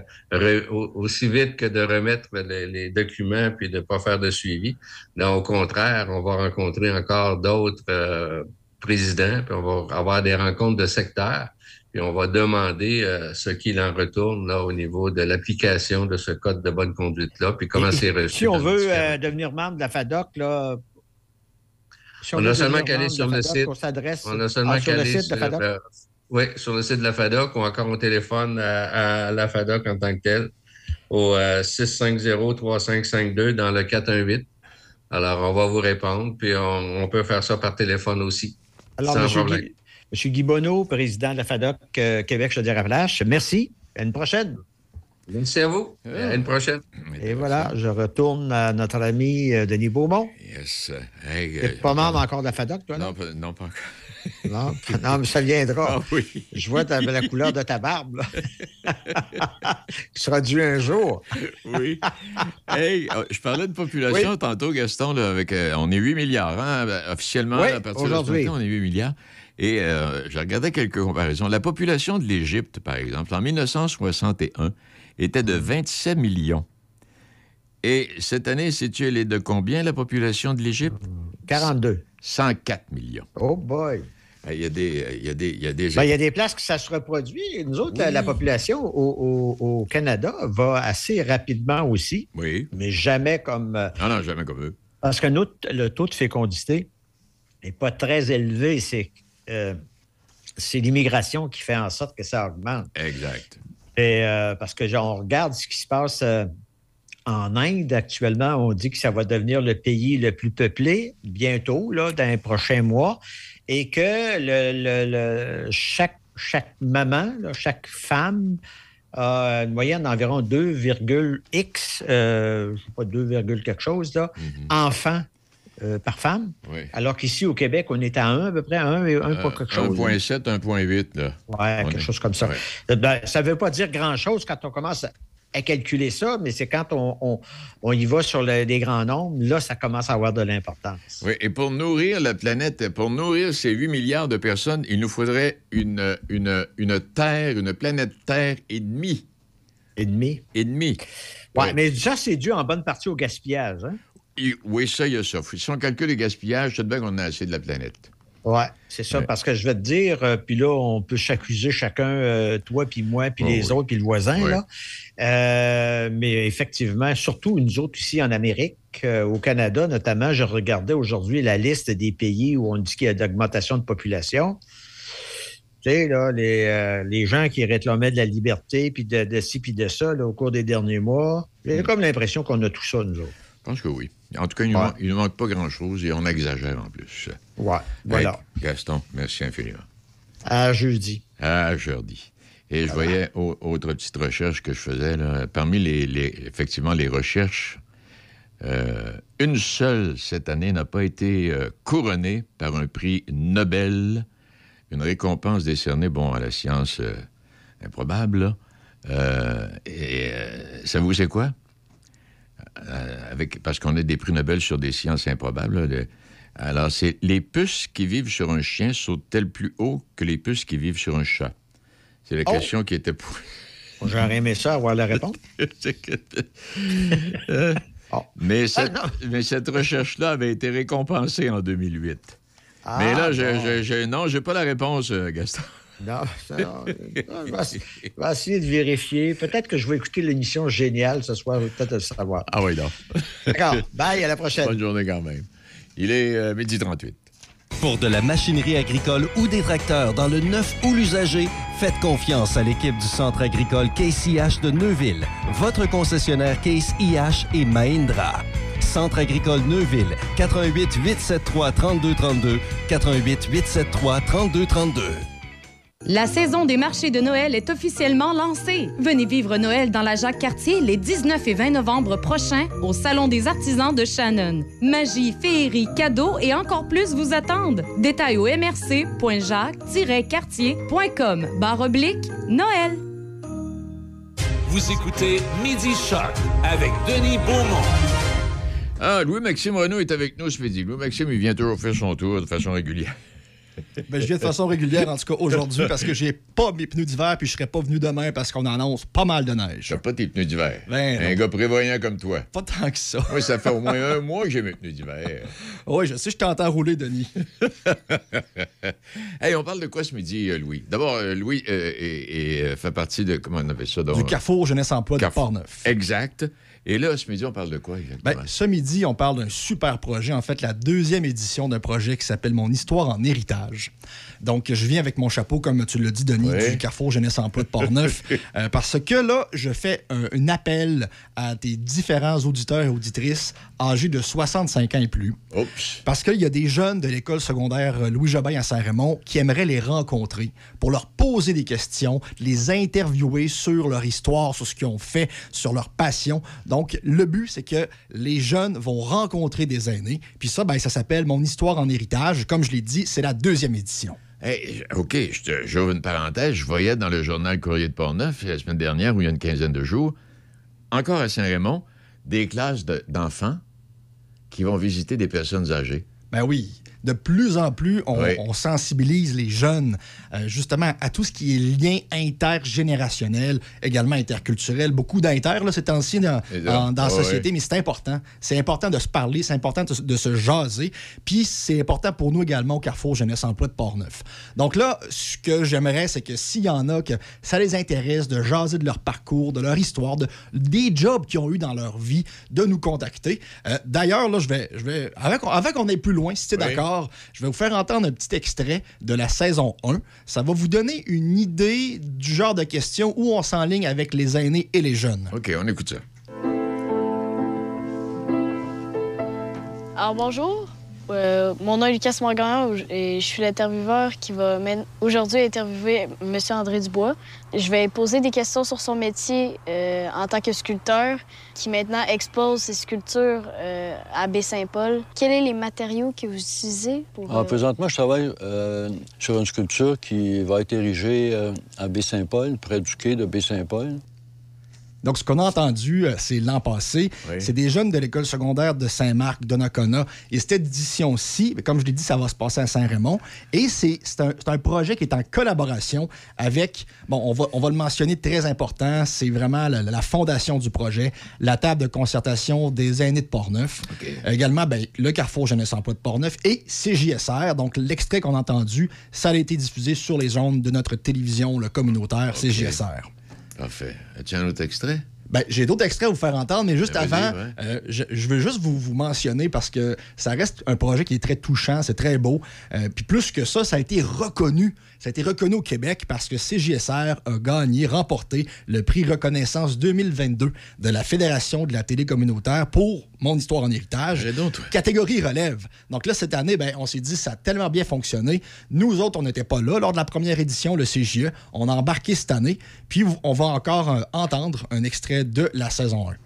aussi vite que de remettre les, documents puis de ne pas faire de suivi. Non, au contraire, on va rencontrer encore d'autres euh, présidents, puis on va avoir des rencontres de secteurs, puis on va demander ce qu'il en retourne là, au niveau de l'application de ce code de bonne conduite-là, puis comment c'est reçu. Si on veut devenir membre de la FADOC, là, on, a seulement qu'à aller sur le site. On, a seulement qu'à aller sur le site oui, sur le site de la FADOC ou encore au téléphone à, la FADOC en tant que tel, au 650-3552 euh, dans le 418. Alors, on va vous répondre, puis on, peut faire ça par téléphone aussi. Alors, M. Guy, M. Guy Bonneau, président de la FADOC euh, Québec, je dirais Flash, merci. À une prochaine. Merci à vous. À une prochaine. Et voilà, je retourne à notre ami euh, Denis Beaumont. Yes. tu n'es pas membre encore de la FADOC, toi? Non, non pas encore. Non, non, mais ça viendra. Ah Je vois la couleur de ta barbe. Tu sera dû un jour. oui. Hey, oh, je parlais de population tantôt, Gaston. avec, euh, on est 8 milliards, hein, officiellement, à partir de on est 8 milliards. Et euh, je regardais quelques comparaisons. La population de l'Égypte, par exemple, en 1961, était de 27 millions. Et cette année, sais-tu, elle est de combien, la population de l'Égypte? 42. 104 millions. Oh boy! Il y a des. Il y a des, il y a des... Ben, il y a des places que ça se reproduit. Nous autres, la, population au, Canada va assez rapidement aussi. Oui. Mais jamais comme. Euh, non, non, jamais comme eux. Parce que nous, le taux de fécondité n'est pas très élevé. C'est euh, c'est l'immigration qui fait en sorte que ça augmente. Exact. Et, euh, parce que genre, on regarde ce qui se passe en Inde actuellement. On dit que ça va devenir le pays le plus peuplé bientôt, là, dans les prochains mois et que le, chaque, chaque maman, chaque femme a une moyenne d'environ 2,x, euh, je sais pas, 2, quelque chose, là, mm-hmm. enfants euh, par femme. Alors qu'ici, au Québec, on est à 1, à peu près, 1 et 1 quelque chose. 1,7, 1,8. Oui, quelque chose comme ça. Ben, ça ne veut pas dire grand-chose quand on commence à calculer ça, mais c'est quand on, on, y va sur des grands nombres, là, ça commence à avoir de l'importance. Oui, et pour nourrir la planète, pour nourrir ces 8 milliards de personnes, il nous faudrait une, une, une Terre, une planète Terre et demie. Et demi? Et demi. Oui, mais ça, c'est dû en bonne partie au gaspillage. Hein? oui, ça, il y a ça. Si on calcule le gaspillage, c'est bien qu'on a assez de la planète. Oui, c'est ça, parce que je vais te dire, euh, puis là, on peut s'accuser chacun, euh, toi, puis moi, puis les autres, puis le voisin, là. Euh, mais effectivement, surtout nous autres ici en Amérique, au Canada notamment, je regardais aujourd'hui la liste des pays où on dit qu'il y a d'augmentation de population. Tu sais, là, les, gens qui réclamaient de la liberté, puis de, ci, puis de ça, au cours des derniers mois, j'ai mm. comme l'impression qu'on a tout ça, nous autres. Je pense que oui. En tout cas, il ne nous manque pas grand-chose et on exagère en plus. Ouais, voilà. Gaston, merci infiniment. À jeudi. À jeudi. Et je voyais autre petite recherche que je faisais. parmi les, effectivement les recherches, euh, une seule cette année n'a pas été euh, couronnée par un prix Nobel, une récompense décernée bon, à la science euh, improbable. et ça vous sait quoi? Euh, avec, parce qu'on a des prix Nobel sur des sciences improbables. alors, c'est les puces qui vivent sur un chien sautent-elles plus haut que les puces qui vivent sur un chat? C'est la oh! question qui était pour. J'aurais aimé ça, avoir la réponse. Oh. mais, cette, ah, mais cette recherche-là avait été récompensée en 2008. Ah, mais là, je, je, non, j'ai pas la réponse, euh, Gaston. Non, ça, je, vais, essayer de vérifier. Peut-être que je vais écouter l'émission géniale ce soir, peut-être le savoir. Ah oui, non. D'accord. Bye, à la prochaine. Bonne journée quand même. Il est euh, midi 38. Pour de la machinerie agricole ou des tracteurs dans le neuf ou l'usager, faites confiance à l'équipe du Centre agricole Case IH de Neuville, votre concessionnaire Case IH et Mahindra. Centre agricole Neuville, 88 873 3232, 88 873 3232. La saison des marchés de Noël est officiellement lancée. Venez vivre Noël dans la Jacques-Cartier les 19 et 20 novembre prochains au Salon des artisans de Shannon. Magie, féerie, cadeaux et encore plus vous attendent. Détails au mrc.jacques-cartier.com. Barre oblique, Noël. Vous écoutez Midi Choc avec Denis Beaumont. Ah, Louis-Maxime Renault est avec nous ce midi. Louis-Maxime, il vient toujours faire son tour de façon régulière. Ben, je viens de façon régulière, en tout cas aujourd'hui, parce que j'ai pas mes pneus d'hiver, puis je serais pas venu demain parce qu'on annonce pas mal de neige. T'as pas tes pneus d'hiver. Ben, un gars prévoyant comme toi. Pas tant que ça. Moi, ça fait au moins un mois que j'ai mes pneus d'hiver. oui, je sais, je t'entends rouler, Denis. hey, on parle de quoi ce midi, euh, Louis? D'abord, euh, Louis euh, fait partie de, comment on appelle ça? Du Carrefour Jeunesse Emploi de Port-Neuf. Exact. Et là, ce midi, on parle de quoi exactement? Ben, ce midi, on parle d'un super projet. En fait, la deuxième édition d'un projet qui s'appelle Mon histoire en héritage. Donc, je viens avec mon chapeau, comme tu l'as dit, Denis, du Carrefour Jeunesse Emploi de Portneuf, euh, parce que là, je fais un, appel à tes différents auditeurs et auditrices âgés de 65 ans et plus. Oups. Parce qu'il y a des jeunes de l'école secondaire Louis Jobin à Saint-Raymond qui aimeraient les rencontrer pour leur poser des questions, les interviewer sur leur histoire, sur ce qu'ils ont fait, sur leur passion. Donc, le but, c'est que les jeunes vont rencontrer des aînés. Puis ça, ben, ça s'appelle Mon histoire en héritage. Comme je l'ai dit, c'est la deuxième édition. OK, j'ouvre une parenthèse. Je voyais dans le journal Courrier de Portneuf la semaine dernière, où il y a une quinzaine de jours, encore à Saint-Raymond, des classes d'enfants qui vont visiter des personnes âgées. Ben oui de plus en plus, on, sensibilise les jeunes euh, justement à tout ce qui est lien intergénérationnel, également interculturel. Beaucoup d'inter, là, ces temps-ci dans, la société, mais c'est important. C'est important de se parler, c'est important de, se jaser. Puis c'est important pour nous également au Carrefour Jeunesse Emploi de Port-Neuf. Donc là, ce que j'aimerais, c'est que s'il y en a que ça les intéresse de jaser de leur parcours, de leur histoire, de, des jobs qu'ils ont eu dans leur vie, de nous contacter. Euh, d'ailleurs, là, je vais, je vais, avant qu'on aille plus loin, si tu es d'accord, je vais vous faire entendre un petit extrait de la saison 1. Ça va vous donner une idée du genre de questions où on s'enligne avec les aînés et les jeunes. OK, on écoute ça. Alors bonjour, Euh, mon nom est Lucas Morgan et je suis l'intervieweur qui va aujourd'hui interviewer M. André Dubois. Je vais poser des questions sur son métier euh, en tant que sculpteur qui maintenant expose ses sculptures euh, à Baie-Saint-Paul. Quels sont les matériaux que vous utilisez pour... Ah, présentement, je travaille sur une sculpture qui va être érigée à Baie-Saint-Paul, près du quai de Baie-Saint-Paul. Donc, ce qu'on a entendu, euh, c'est l'an passé. C'est des jeunes de l'école secondaire de Saint-Marc, d'Onacona. Et cette édition-ci, comme je l'ai dit, ça va se passer à Saint-Raymond. Et c'est un, projet qui est en collaboration avec, bon, on va, on va le mentionner, très important, c'est vraiment la, fondation du projet, la table de concertation des aînés de Portneuf. également, ben, le Carrefour Jeunesse Emploi de Portneuf et CJSR. Donc, l'extrait qu'on a entendu, ça a été diffusé sur les ondes de notre télévision le communautaire CJSR. Parfait. As-tu un autre extrait? Ben, j'ai d'autres extraits à vous faire entendre, mais juste ben, avant, euh, je, veux juste vous, vous, mentionner parce que ça reste un projet qui est très touchant, c'est très beau. Euh, puis plus que ça, ça a été reconnu ça a été reconnu au Québec parce que CJSR a gagné, remporté le prix Reconnaissance 2022 de la Fédération de la télé communautaire pour Mon histoire en héritage. Catégorie relève. Donc là, cette année, ben, on s'est dit, ça a tellement bien fonctionné. Nous autres, on n'était pas là lors de la première édition, le CJE. On a embarqué cette année. Puis on va encore euh, entendre un extrait de la saison 1.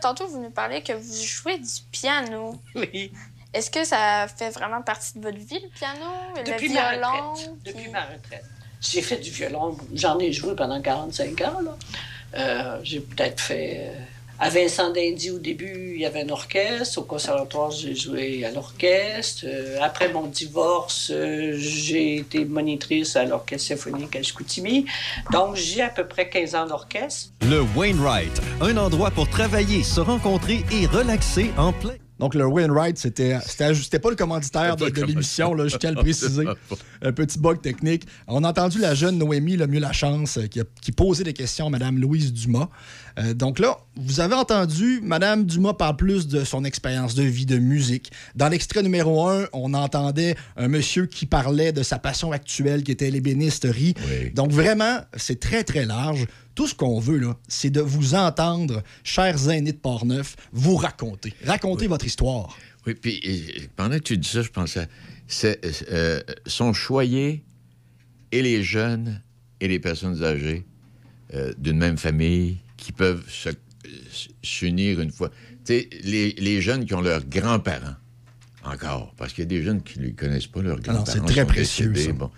Tantôt, vous nous parlez que vous jouez du piano. Oui. Est-ce que ça fait vraiment partie de votre vie, le piano, Depuis le violon? Depuis ma retraite. J'ai fait du violon, j'en ai joué pendant 45 ans. Euh, j'ai peut-être fait. Euh, à Vincent d'Indy, au début, il y avait un orchestre. Au conservatoire, j'ai joué à l'orchestre. Euh, après mon divorce, j'ai été monitrice à l'Orchestre symphonique à Chicoutimi. Donc, j'ai à peu près 15 ans d'orchestre. Le Wainwright, un endroit pour travailler, se rencontrer et relaxer en plein donc, le Wainwright, c'était, c'était, pas le commanditaire de, l'émission, là, je tiens à le préciser. Un petit bug technique. On a entendu la jeune Noémie, le mieux la chance, qui, qui posait des questions à Mme Louise Dumas. Euh, donc là, vous avez entendu, Mme Dumas parle plus de son expérience de vie, de musique. Dans l'extrait numéro un, on entendait un monsieur qui parlait de sa passion actuelle, qui était l'ébénisterie. Donc vraiment, c'est très, très large. Tout ce qu'on veut, là, c'est de vous entendre, chers aînés de Portneuf, vous raconter. Raconter votre histoire. Oui, puis pendant que tu dis ça, je pensais, c'est, euh, sont choyés et les jeunes et les personnes âgées euh, d'une même famille qui peuvent s'unir une fois. Tu sais, les, les, jeunes qui ont leurs grands-parents, encore, parce qu'il y a des jeunes qui ne connaissent pas leurs grands-parents. c'est très précieux. Bon.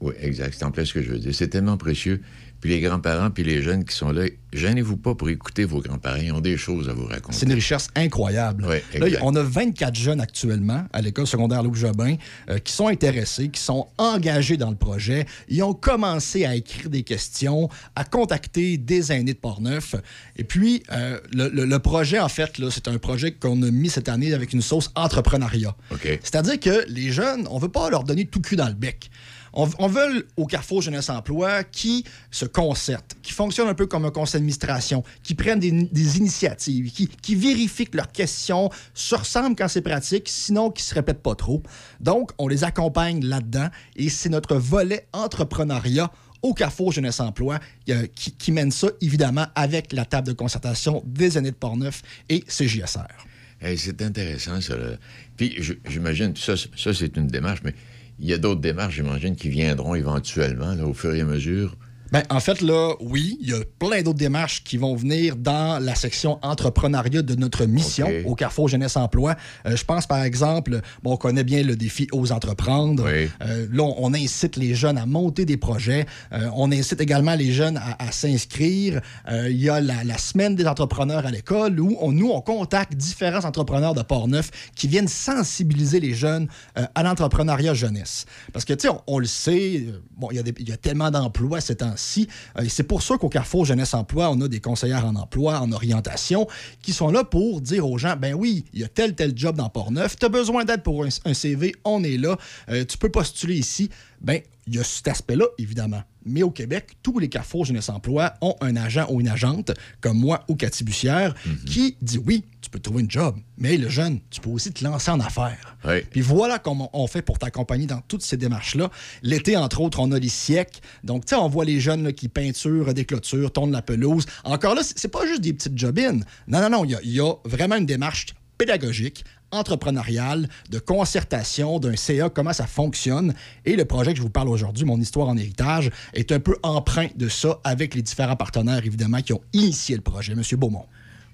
Oui, exact. C'est en plein ce que je veux dire. C'est tellement précieux. Puis les grands-parents, puis les jeunes qui sont là, gênez-vous pas pour écouter vos grands-parents. Ils ont des choses à vous raconter. C'est une richesse incroyable. là, on a 24 jeunes actuellement à l'école secondaire Louis Jobin euh, qui sont intéressés, qui sont engagés dans le projet. Ils ont commencé à écrire des questions, à contacter des aînés de Portneuf. Et puis, euh, le, projet, en fait, c'est un projet qu'on a mis cette année avec une sauce entrepreneuriat. C'est-à-dire que les jeunes, on veut pas leur donner tout cul dans le bec. On, veut au Carrefour Jeunesse Emploi qui se concerte, qui fonctionne un peu comme un conseil d'administration, qui prennent des, initiatives, qui, vérifient que leurs questions se ressemblent quand c'est pratique, sinon qu'ils ne se répètent pas trop. Donc, on les accompagne là-dedans et c'est notre volet entrepreneuriat au Carrefour Jeunesse Emploi euh, qui, mène ça, évidemment, avec la table de concertation des années de Portneuf et CJSR. c'est intéressant, ça. Puis, j'imagine, ça, ça c'est une démarche, mais il y a d'autres démarches, j'imagine, qui viendront éventuellement au fur et à mesure. Ben, en fait, là, oui, il y a plein d'autres démarches qui vont venir dans la section entrepreneuriat de notre mission au Carrefour Jeunesse Emploi. Euh, je pense, par exemple, bon, on connaît bien le défi Aux entreprendre. Euh, là, on, incite les jeunes à monter des projets. Euh, on incite également les jeunes à, s'inscrire. il y a la, semaine des entrepreneurs à l'école où on, nous, on contacte différents entrepreneurs de Port-Neuf qui viennent sensibiliser les jeunes à l'entrepreneuriat jeunesse. Parce que, tu sais, on, le sait, bon, il y, y, a tellement d'emplois ces temps euh, c'est pour ça qu'au Carrefour Jeunesse Emploi, on a des conseillères en emploi, en orientation, qui sont là pour dire aux gens, ben oui, il y a tel, tel job dans Port-Neuf, tu as besoin d'aide pour un, CV, on est là, euh, tu peux postuler ici. Ben, il y a cet aspect-là, évidemment. Mais au Québec, tous les carrefours jeunesse emploi ont un agent ou une agente, comme moi ou Cathy Bussière, mhm. qui dit oui, tu peux trouver une job, mais le jeune, tu peux aussi te lancer en affaires. Puis voilà comment on fait pour t'accompagner dans toutes ces démarches-là. L'été, entre autres, on a les siècles. Donc, tu sais, on voit les jeunes qui peinturent des clôtures, tournent la pelouse. Encore là, c'est pas juste des petites jobines. Non, non, non, il y, a vraiment une démarche pédagogique entrepreneuriale, de concertation d'un CA, comment ça fonctionne. Et le projet que je vous parle aujourd'hui, Mon histoire en héritage, est un peu empreint de ça avec les différents partenaires, évidemment, qui ont initié le projet. Monsieur Beaumont.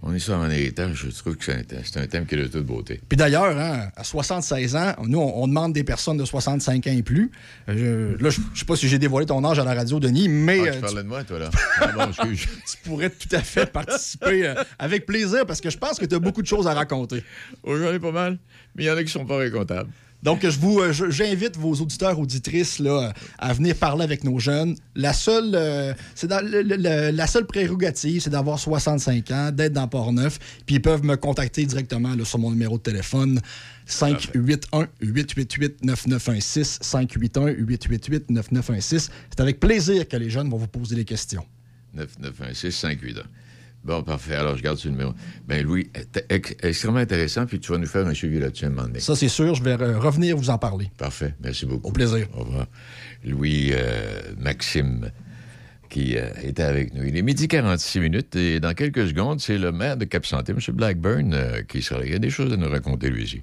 On est sur un héritage, je trouve que c'est un, thème qui est de toute beauté. Puis d'ailleurs, hein, à 76 ans, nous, on, demande des personnes de 65 ans et plus. Euh, là, je ne sais pas si j'ai dévoilé ton âge à la radio, Denis, mais... Ah, tu euh, parlais de moi, toi, là. Ah, tu pourrais tout à fait participer euh, avec plaisir parce que je pense que tu as beaucoup de choses à raconter. Ai pas mal, mais il y en a qui sont pas récomptables. Donc, je vous, euh, j'invite vos auditeurs, auditrices là, à venir parler avec nos jeunes. La seule, euh, la seule prérogative, c'est d'avoir 65 ans, d'être dans Port-Neuf. Puis ils peuvent me contacter directement sur mon numéro de téléphone 581-888-9916. 581-888-9916. C'est avec plaisir que les jeunes vont vous poser des questions. 9916 581. Bon, parfait. Alors, je garde ce numéro. Ben, Louis, extrêmement intéressant, puis tu vas nous faire un suivi là-dessus un moment donné. Ça, c'est sûr. Je vais revenir vous en parler. Parfait. Merci beaucoup. Au plaisir. Au revoir. Louis euh, Maxime, qui euh, était avec nous. Il est midi 46 minutes, et dans quelques secondes, c'est le maire de Cap-Santé, M. Blackburn, euh, qui sera là. Il y a des choses à nous raconter, lui aussi.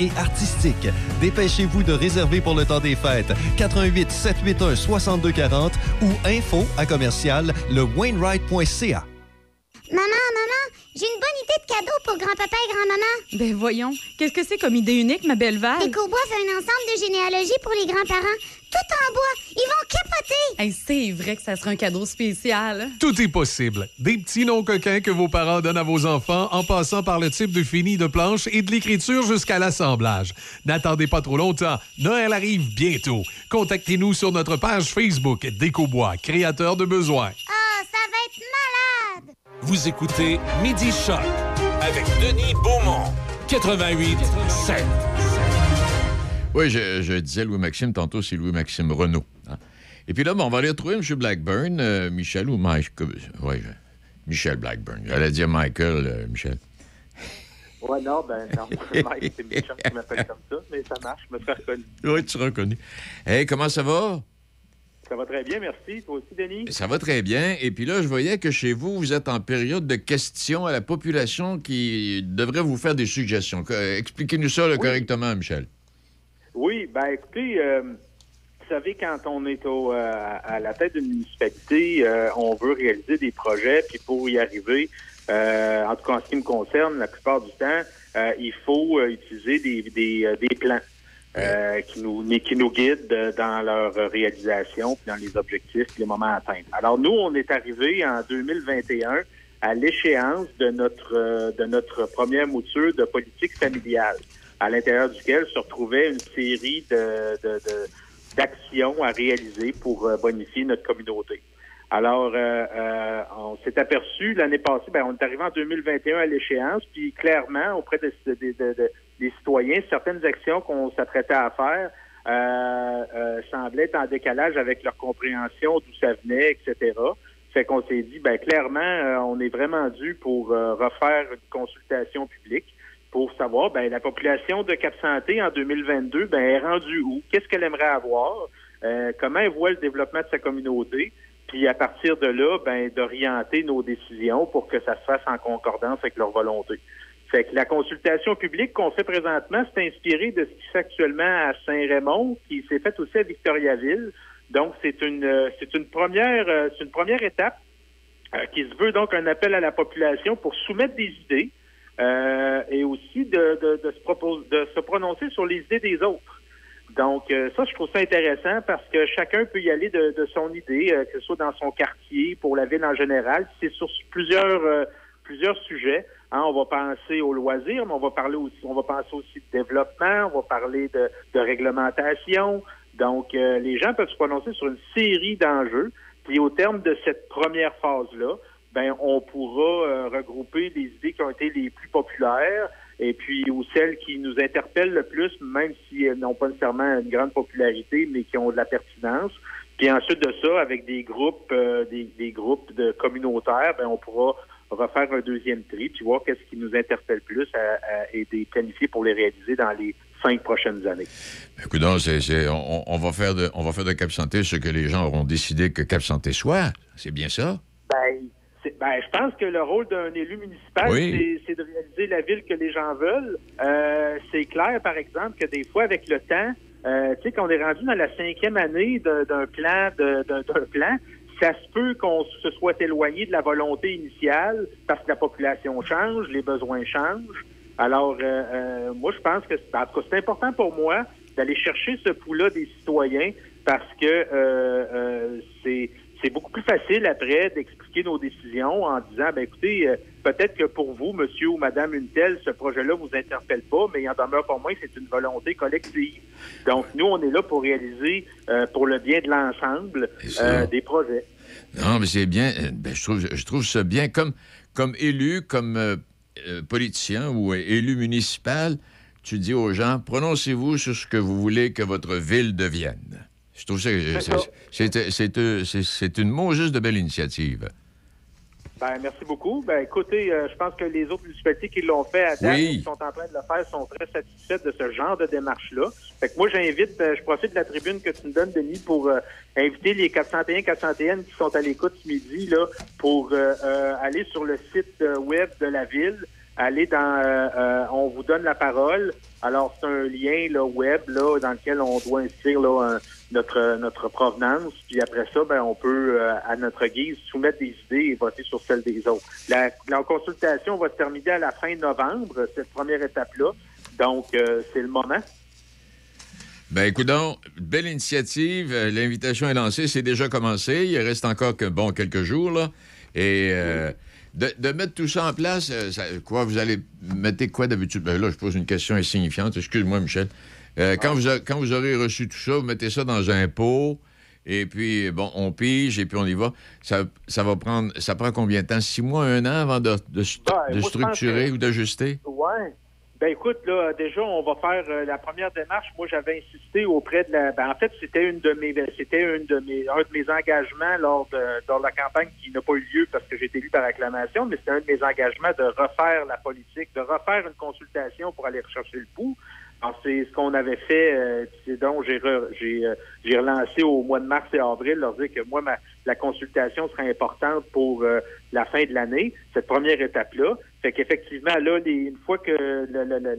et artistique. Dépêchez-vous de réserver pour le temps des fêtes. 88 781 6240 ou info à commercial le Wainwright.ca. Maman, maman, j'ai une bonne idée de cadeau pour grand-papa et grand-maman. Ben voyons, qu'est-ce que c'est comme idée unique, ma belle Val? Écobois fait un ensemble de généalogie pour les grands-parents. Tout en bois. Ils capoter. c'est vrai que ça sera un cadeau spécial. Tout est possible. Des petits noms coquins que vos parents donnent à vos enfants en passant par le type de fini de planche et de l'écriture jusqu'à l'assemblage. N'attendez pas trop longtemps. Noël arrive bientôt. Contactez-nous sur notre page Facebook Décobois, créateur de besoins. Ah, ça va être malade. Vous écoutez Midi Choc avec Denis Beaumont, 88 7. Oui, je, disais Louis-Maxime, tantôt c'est Louis-Maxime Renault. Et puis là, on va aller retrouver M. Blackburn, euh, Michel ou Mike. Oui, Michel Blackburn. J'allais dire Michael, euh, Michel. Ouais, non, ben non. Mike, c'est Michel qui m'appelle comme ça, mais ça marche, je me suis reconnu. Oui, tu seras reconnu. Hey, comment ça va? Ça va très bien, merci. Toi aussi, Denis? Ça va très bien. Et puis là, je voyais que chez vous, vous êtes en période de questions à la population qui devrait vous faire des suggestions. Expliquez-nous ça correctement, Michel. Oui, ben écoutez, euh, savez, quand on est au, euh, à la tête d'une municipalité, euh, on veut réaliser des projets, puis pour y arriver, en tout cas en ce qui me concerne, la plupart du temps, il faut utiliser des, des, des plans. Euh, qui nous qui nous guident dans leur réalisation, puis dans les objectifs, puis les moments à atteindre. Alors nous, on est arrivé en 2021 à l'échéance de notre euh, de notre première mouture de politique familiale, à l'intérieur duquel se retrouvait une série de, d'actions à réaliser pour euh, bonifier notre communauté. Alors, on s'est aperçu l'année passée, ben, on est arrivé en 2021 à l'échéance, puis clairement, auprès de, de, des citoyens, certaines actions qu'on s'apprêtait à faire euh, euh, semblaient être en décalage avec leur compréhension d'où ça venait, etc. Fait qu'on s'est dit, ben clairement, euh, on est vraiment dû pour euh, refaire une consultation publique pour savoir, ben la population de Cap Santé en 2022, ben est rendue où? Qu'est-ce qu'elle aimerait avoir? Comment elle voit le développement de sa communauté? Puis à partir de là, ben d'orienter nos décisions pour que ça se fasse en concordance avec leur volonté. Fait que la consultation publique qu'on fait présentement, c'est inspiré de ce qui se fait actuellement à Saint-Raymond, qui s'est fait aussi à Victoriaville. Donc, c'est une euh, c'est une première euh, c'est une première étape euh, qui se veut donc un appel à la population pour soumettre des idées et aussi de, de, de, se propose, de se prononcer sur les idées des autres. Donc, ça, je trouve ça intéressant parce que chacun peut y aller de, de son idée, que ce soit dans son quartier, pour la ville en général. C'est sur plusieurs plusieurs sujets. Hein, on va penser au loisir, mais on va parler aussi, on va penser aussi de développement, on va parler de, réglementation. Donc, euh, les gens peuvent se prononcer sur une série d'enjeux. Puis, au terme de cette première phase-là, ben, on pourra euh, regrouper les idées qui ont été les plus populaires et puis ou celles qui nous interpellent le plus, même si elles n'ont pas nécessairement une grande popularité, mais qui ont de la pertinence. Puis ensuite de ça, avec des groupes, euh, des, groupes de communautaires, ben on pourra refaire un deuxième tri, puis voir qu'est-ce qui nous interpelle plus et des planifier pour les réaliser dans les cinq prochaines années. Écoute, on, va faire de, on va faire de Cap Santé ce que les gens auront décidé que Cap Santé soit. C'est bien ça? Ben, ben, je pense que le rôle d'un élu municipal, c'est de réaliser la ville que les gens veulent. Euh, c'est clair, par exemple, que des fois, avec le temps, euh, tu sais, qu'on est rendu dans la cinquième année d'un plan, d'un plan, ça se peut qu'on se soit éloigné de la volonté initiale parce que la population change, les besoins changent. Alors, euh, euh moi, je pense que c'est important pour moi d'aller chercher ce pouls-là des citoyens parce que euh, euh, c'est c'est beaucoup plus facile après d'expliquer nos décisions en disant, ben écoutez, peut-être que pour vous, monsieur ou madame une telle, ce projet-là vous interpelle pas, mais il en demeure pour moi, c'est une volonté collective. Donc, nous, on est là pour réaliser, pour le bien de l'ensemble, des projets. Non, mais c'est bien. Ben, je, trouve, je trouve ça bien. Comme, comme élu, comme euh, politicien ou élu municipal, tu dis aux gens, prononcez-vous sur ce que vous voulez que votre ville devienne. Je trouve que c'est une juste de belle initiative. Ben, merci beaucoup. Ben, écoutez, euh, je pense que les autres municipalités qui l'ont fait à date, qui sont en train de le faire, sont très satisfaites de ce genre de démarche-là. Fait que moi, j'invite, euh, je profite de la tribune que tu me donnes, Denis, pour euh, inviter les 401 401 qui sont à l'écoute ce midi, là, pour aller sur le site web de la ville, aller dans, on vous donne la parole. Alors, c'est un lien là, web là, dans lequel on doit inscrire là, un, notre notre provenance. Puis après ça, ben on peut euh, à notre guise soumettre des idées et voter sur celles des autres. La, consultation va se terminer à la fin novembre, cette première étape-là. Donc euh, c'est le moment. Ben écoute belle initiative. Euh, l'invitation est lancée, c'est déjà commencé. Il reste encore que bon quelques jours là. Et de, mettre tout ça en place, quoi, vous allez mettre quoi d'habitude? Ben là, je pose une question insignifiante. Excuse-moi, Michel. Euh, quand, vous quand vous aurez reçu tout ça, vous mettez ça dans un pot. Et puis, bon, on pige et puis on y va. Ça, ça va prendre, ça prend combien de temps? Six mois, un an avant de, de, ben, structurer ou d'ajuster? Oui. Ben écoute, là, déjà, on va faire euh, la première démarche. Moi, j'avais insisté auprès de la. Ben, en fait, c'était une de mes, c'était une de mes, un de mes engagements lors de, lors de la campagne qui n'a pas eu lieu parce que j'ai été élu par acclamation, mais c'était un de mes engagements de refaire la politique, de refaire une consultation pour aller rechercher le pouls. C'est ce qu'on avait fait, euh, c'est donc j'ai j'ai euh, j'ai relancé au mois de mars et avril, leur dire que moi, ma, la consultation serait importante pour euh, la fin de l'année, cette première étape-là. Fait qu'effectivement, là, les, une fois que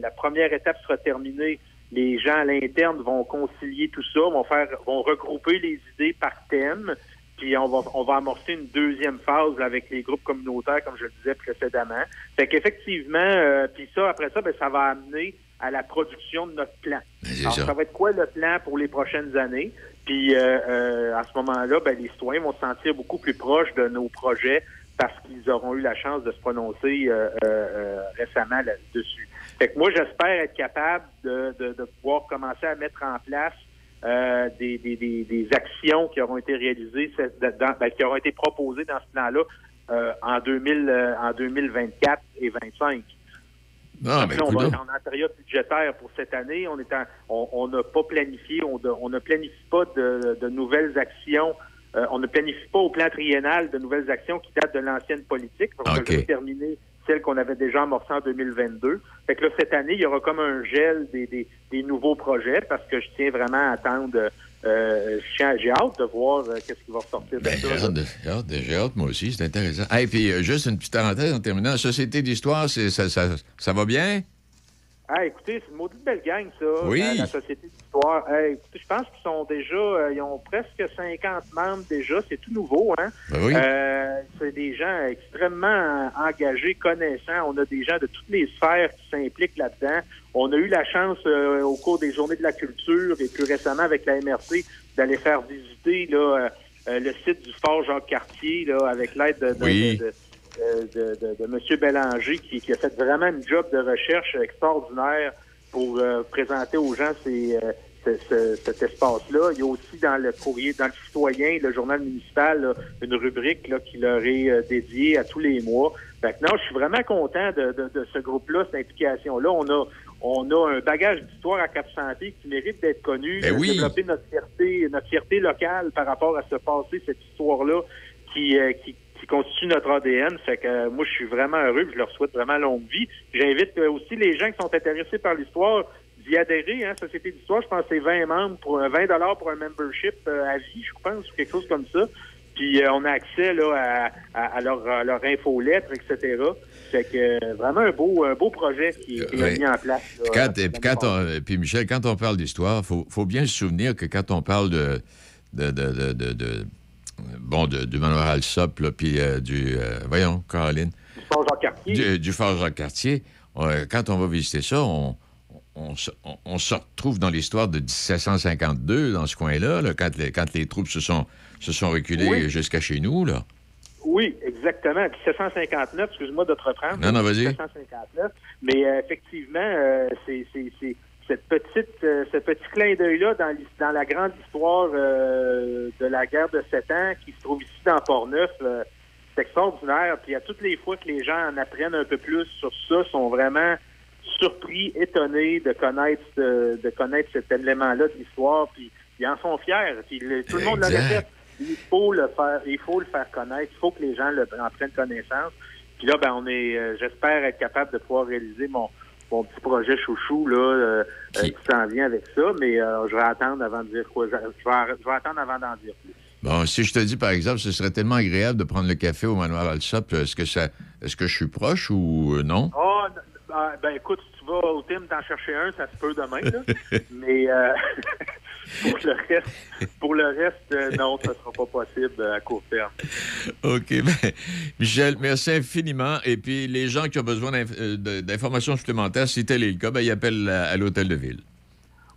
la première étape sera terminée, les gens à l'interne vont concilier tout ça, vont faire, vont regrouper les idées par thème, puis on va, on va amorcer une deuxième phase avec les groupes communautaires, comme je le disais précédemment. Fait qu'effectivement, puis ça, après ça, ben, ça va amener à la production de notre plan. Alors, ça. va être quoi le plan pour les prochaines années? Puis euh, euh, à ce moment-là, ben, les citoyens vont se sentir beaucoup plus proches de nos projets parce qu'ils auront eu la chance de se prononcer euh, récemment là-dessus. Fait que moi, j'espère être capable de, pouvoir commencer à mettre en place des, des, actions qui auront été réalisées, ben, qui auront été proposées dans ce plan-là en, 2000, en 2024 et 2025. Ah, ben, on va être en période budgétaire pour cette année. On est on n'a pas planifié, on, on ne planifie pas de, nouvelles actions. Euh, on ne planifie pas au plan triennal de nouvelles actions qui datent de l'ancienne politique. On terminer celle qu'on avait déjà amorcée en 2022. Fait que là, cette année, il y aura comme un gel des, des, des nouveaux projets parce que je tiens vraiment à attendre euh, j'ai hâte de voir euh, qu'est-ce qui va ressortir de ben, ça. J'ai hâte, moi aussi, c'est intéressant. Et puis, euh, juste une petite parenthèse en terminant. Société d'histoire, ça, ça, ça, va bien? Ah, écoutez, c'est une maudite belle gang, ça, oui. la, Société d'histoire. écoutez, je pense qu'ils sont déjà, ils ont presque 50 membres déjà. C'est tout nouveau, hein? Ben c'est des gens extrêmement engagés, connaissants. On a des gens de toutes les sphères qui s'impliquent là-dedans. On a eu la chance euh, au cours des journées de la culture et plus récemment avec la MRC d'aller faire visiter là, euh, euh, le site du Fort Jacques-Cartier là, avec l'aide de, de, de, M. Bélanger qui, qui, a fait vraiment une job de recherche extraordinaire pour présenter aux gens ces, cet espace-là. Il y a aussi dans le courrier, dans le citoyen, le journal municipal, une rubrique là, qui leur est dédiée à tous les mois Fait que non, je suis vraiment content de, ce groupe-là, cette implication-là. On a, on a un bagage d'histoire à Cap Santé qui mérite d'être connu, ben de développer notre fierté, notre fierté locale par rapport à ce passé, cette histoire-là qui, euh, qui, qui, constitue notre ADN. Fait que euh, moi, je suis vraiment heureux, je leur souhaite vraiment longue vie. J'invite euh, aussi les gens qui sont intéressés par l'histoire d'y adhérer. Hein, Société d'histoire, je pense que c'est 20 membres pour 20 dollars pour un membership à vie, je pense, ou quelque chose comme ça. Puis on a accès là, à, leur, à leur infolettre, etc. Fait que vraiment un beau, un beau projet qui, est mis en place. puis Michel, quand on parle d'histoire, il faut, faut, bien se souvenir que quand on parle de, de, de, de, bon, du manoir Alsop, puis euh, du, euh, voyons, Caroline. Du Fort Jacques-Cartier. Du, Fort Jacques-Cartier. quand on va visiter ça, on, on, on, se retrouve dans l'histoire de 1752, dans ce coin-là, quand, les, quand les troupes se sont, se sont reculées jusqu'à chez nous, là. Oui, exactement. 1759, excuse-moi de te reprendre. Non, non, vas-y. 1759. Mais euh, effectivement, euh, c'est cette petite, euh, ce petit clin d'œil-là dans, dans, la grande histoire de la guerre de Sept Ans qui se trouve ici dans Port-Neuf. c'est extraordinaire. Puis à toutes les fois que les gens en apprennent un peu plus sur ça, sont vraiment surpris, étonnés de connaître de connaître cet élément-là de l'histoire. Puis ils en sont fiers. Puis tout le monde le répète il faut le faire, il faut le faire connaître, il faut que les gens le, en prennent connaissance. Puis là, ben, on est, euh, j'espère être capable de pouvoir réaliser mon, mon petit projet chouchou là, euh, euh, qui s'en vient avec ça, mais je vais attendre avant de dire quoi. Je vais, je vais attendre avant d'en dire plus. Bon, si je te dis, par exemple, ce serait tellement agréable de prendre le café au manoir Alsop, est-ce que ça, est-ce que je suis proche ou non? Oh, ben, écoute, si tu vas au Tim t'en chercher un, ça se peut demain, là. mais pour le reste, pour le reste euh, non, ça ne sera pas possible à court terme. OK. Ben, Michel, merci infiniment. Et puis, les gens qui ont besoin euh, d'informations supplémentaires, si tel est le cas, ben, ils appellent à, l'hôtel de ville.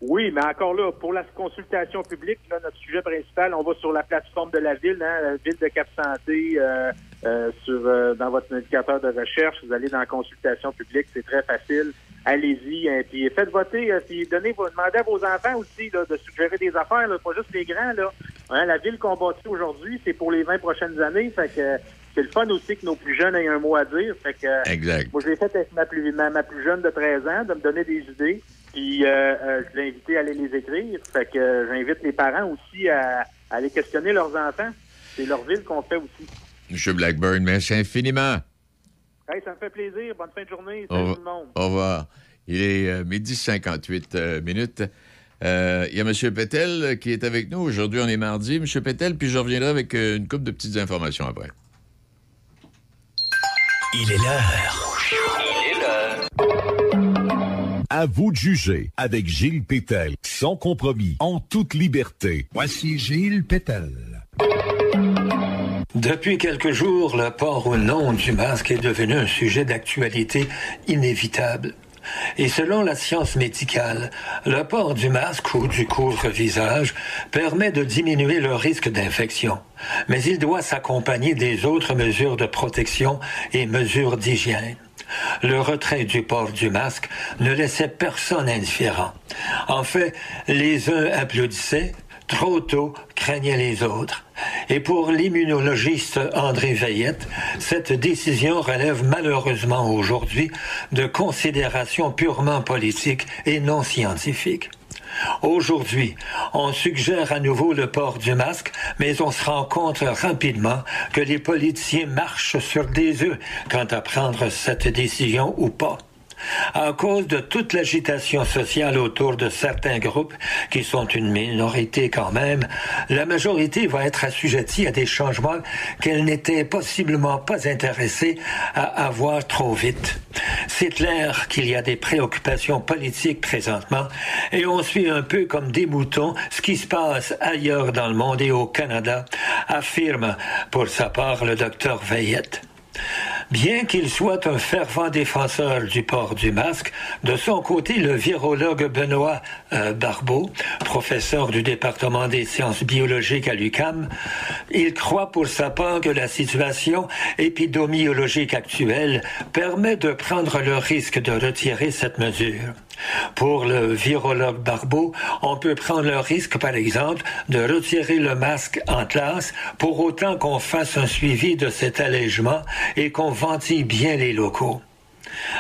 Oui, mais encore là, pour la consultation publique, notre sujet principal, on va sur la plateforme de la ville, hein, la ville de Cap-Santé, euh, sur dans votre indicateur de recherche. Vous allez dans la consultation publique, c'est très facile allez-y. Hein, puis faites voter, euh, puis donnez, demandez à vos enfants aussi là, de suggérer des affaires, là, pas juste les grands. Là. Hein, la ville qu'on bâtit aujourd'hui, c'est pour les 20 prochaines années. Fait que c'est le fun aussi que nos plus jeunes aient un mot à dire. Fait que, exact. Moi, je l'ai fait avec ma plus, ma, plus jeune de 13 ans, de me donner des idées. Puis euh, euh, je l'ai invité à aller les écrire. Fait que j'invite les parents aussi à, aller questionner leurs enfants. C'est leur ville qu'on fait aussi. M. Blackburn, merci infiniment. Hey, ça me fait plaisir. Bonne fin de journée. Salut tout le monde. Au revoir. Il est euh, midi 58 euh, minutes. Euh, il y a M. Pétel qui est avec nous. Aujourd'hui, on est mardi. M. Pétel, puis je reviendrai avec une couple de petites informations après. Il est l'heure. Il est l'heure. À vous de juger avec Gilles Pétel, sans compromis, en toute liberté. Voici Gilles Pétel. Depuis quelques jours, le port ou non du masque est devenu un sujet d'actualité inévitable. Et selon la science médicale, le port du masque ou du couvre-visage permet de diminuer le risque d'infection. Mais il doit s'accompagner des autres mesures de protection et mesures d'hygiène. Le retrait du port du masque ne laissait personne indifférent. En fait, les uns applaudissaient, trop tôt craignaient les autres. Et pour l'immunologiste André Veillette, cette décision relève malheureusement aujourd'hui de considérations purement politiques et non scientifiques. Aujourd'hui, on suggère à nouveau le port du masque, mais on se rend compte rapidement que les politiciens marchent sur des œufs quant à prendre cette décision ou pas à cause de toute l'agitation sociale autour de certains groupes, qui sont une minorité quand même, la majorité va être assujettie à des changements qu'elle n'était possiblement pas intéressée à avoir trop vite. C'est clair qu'il y a des préoccupations politiques présentement, et on suit un peu comme des moutons ce qui se passe ailleurs dans le monde et au Canada, affirme pour sa part le docteur Veillette. Bien qu'il soit un fervent défenseur du port du masque, de son côté, le virologue Benoît euh, Barbeau, professeur du département des sciences biologiques à l'UCAM, il croit pour sa part que la situation épidémiologique actuelle permet de prendre le risque de retirer cette mesure. Pour le virologue Barbeau, on peut prendre le risque, par exemple, de retirer le masque en classe pour autant qu'on fasse un suivi de cet allègement et qu'on ventile bien les locaux.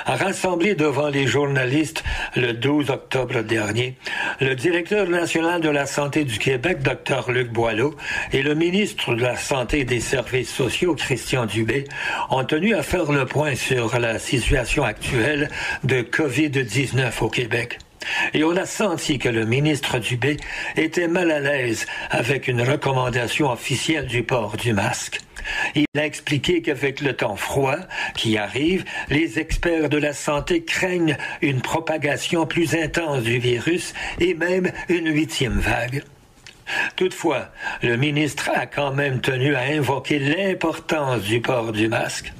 Rassemblé devant les journalistes le 12 octobre dernier, le directeur national de la santé du Québec, Dr Luc Boileau, et le ministre de la Santé et des Services sociaux, Christian Dubé, ont tenu à faire le point sur la situation actuelle de COVID-19 au Québec. Et on a senti que le ministre Dubé était mal à l'aise avec une recommandation officielle du port du masque. Il a expliqué qu'avec le temps froid qui arrive, les experts de la santé craignent une propagation plus intense du virus et même une huitième vague. Toutefois, le ministre a quand même tenu à invoquer l'importance du port du masque.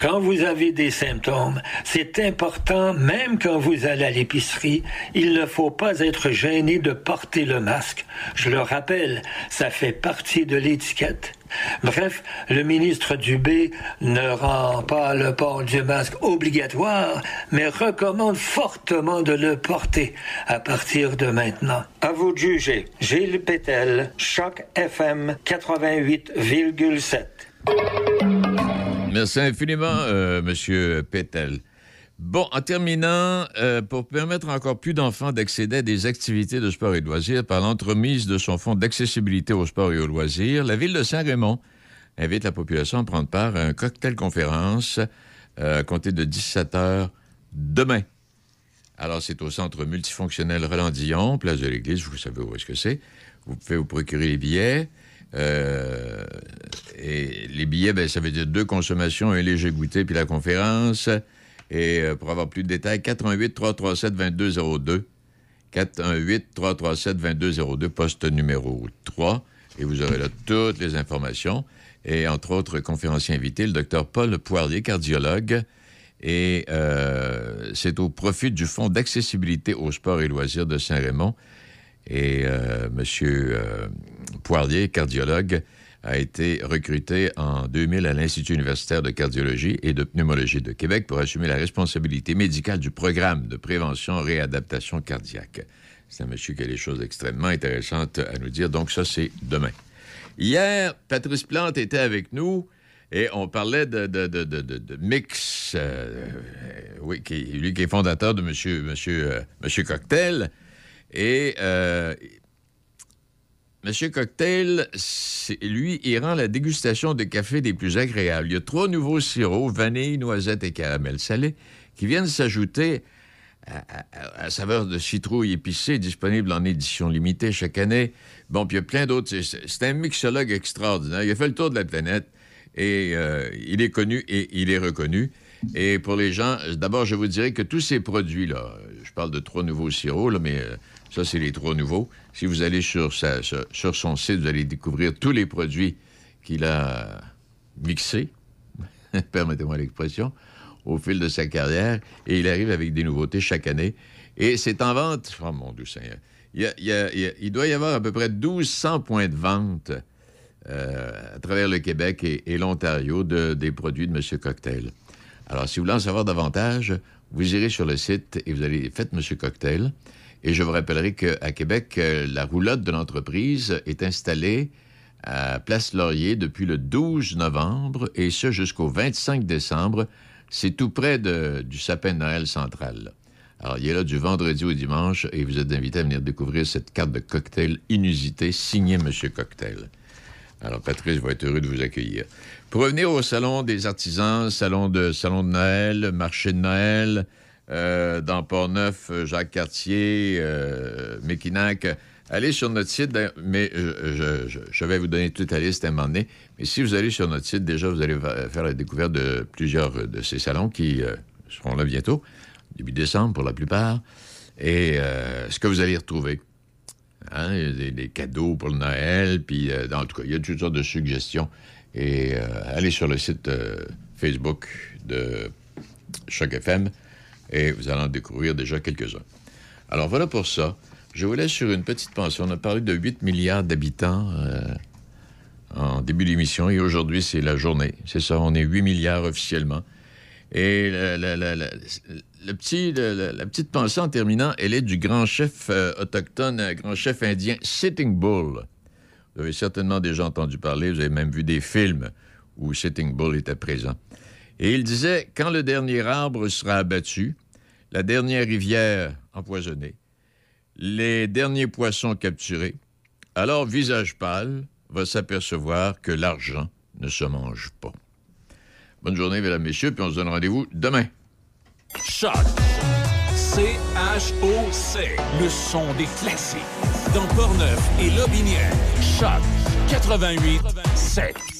Quand vous avez des symptômes, c'est important, même quand vous allez à l'épicerie, il ne faut pas être gêné de porter le masque. Je le rappelle, ça fait partie de l'étiquette. Bref, le ministre Dubé ne rend pas le port du masque obligatoire, mais recommande fortement de le porter à partir de maintenant. À vous de juger. Gilles Pétel, Choc FM 88,7. Merci infiniment, euh, Monsieur Pétel. Bon, en terminant, euh, pour permettre encore plus d'enfants d'accéder à des activités de sport et de loisirs par l'entremise de son fonds d'accessibilité au sport et aux loisirs, la ville de Saint-Raymond invite la population à prendre part à un cocktail conférence euh, à compter de 17 heures demain. Alors, c'est au centre multifonctionnel Roland-Dillon, place de l'Église, vous savez où est-ce que c'est. Vous pouvez vous procurer les billets. Euh, et les billets, ben, ça veut dire deux consommations, un léger goûter, puis la conférence. Et euh, pour avoir plus de détails, 418 337 2202 418 337 2202 poste numéro 3. Et vous aurez là toutes les informations. Et entre autres, conférencier invité, le docteur Paul Poirier, cardiologue. Et euh, c'est au profit du Fonds d'accessibilité au sport et loisirs de Saint-Raymond. Et euh, M. Euh, Poirier, cardiologue, a été recruté en 2000 à l'Institut universitaire de cardiologie et de pneumologie de Québec pour assumer la responsabilité médicale du programme de prévention réadaptation cardiaque. C'est un monsieur qui a des choses extrêmement intéressantes à nous dire. Donc ça, c'est demain. Hier, Patrice Plante était avec nous et on parlait de, de, Mix, euh, oui, qui, lui qui est fondateur de Monsieur, Monsieur, Monsieur Cocktail. Et euh, Monsieur Cocktail, lui, il rend la dégustation de café des plus agréables. Il y a trois nouveaux sirops, vanille, noisette et caramel salé, qui viennent s'ajouter à, saveur de citrouille épicée, disponible en édition limitée chaque année. Bon, puis il y a plein d'autres. C'est un mixologue extraordinaire. Il a fait le tour de la planète et euh, il est connu et il est reconnu. Et pour les gens, d'abord, je vous dirais que tous ces produits-là, je parle de trois nouveaux sirops, là, mais euh, ça, c'est les trois nouveaux. Si vous allez sur, son site, vous allez découvrir tous les produits qu'il a mixés, permettez-moi l'expression, au fil de sa carrière. Et il arrive avec des nouveautés chaque année. Et c'est en vente. Oh mon Dieu. Il, doit y avoir à peu près 1200 points de vente euh, à travers le Québec et, l'Ontario de, des produits de M. Cocktail. Alors, si vous voulez en savoir davantage, vous irez sur le site et vous allez faites M. Cocktail. Et je vous rappellerai qu'à Québec, euh, la roulotte de l'entreprise est installée à Place Laurier depuis le 12 novembre et ce jusqu'au 25 décembre. C'est tout près du sapin de Noël central. Alors, il est là du vendredi au dimanche et vous êtes invité à venir découvrir cette carte de cocktail inusitée signée M. Cocktail. Alors, Patrice va être heureux de vous accueillir. Pour revenir au Salon des artisans, Salon de, salon de Noël, marché de Noël, euh, dans Port-Neuf, Jacques Cartier, euh, allez sur notre site, mais je, vais vous donner toute la liste à un moment donné. Mais si vous allez sur notre site, déjà, vous allez faire la découverte de plusieurs de ces salons qui euh, seront là bientôt, début décembre pour la plupart. Et euh, ce que vous allez retrouver. Hein, des, cadeaux pour le Noël, puis en tout cas, il y a toutes sortes de suggestions. Et allez sur le site Facebook de Choc FM et vous allez en découvrir déjà quelques-uns. Alors voilà pour ça. Je vous laisse sur une petite pensée. On a parlé de 8 milliards d'habitants euh, en début d'émission et aujourd'hui, c'est la journée. C'est ça, on est 8 milliards officiellement. Et la petite pensée en terminant, elle est du grand chef euh, autochtone, grand chef indien Sitting Bull. Vous avez certainement déjà entendu parler, vous avez même vu des films où Sitting Bull était présent. Et il disait, quand le dernier arbre sera abattu, la dernière rivière empoisonnée, les derniers poissons capturés, alors Visage pâle va s'apercevoir que l'argent ne se mange pas. Bonne journée, mesdames, messieurs, puis on se donne rendez-vous demain. Choc. C-H-O-C. Le son des classiques. Dans Portneuf et Lobinière. Choc 88 7.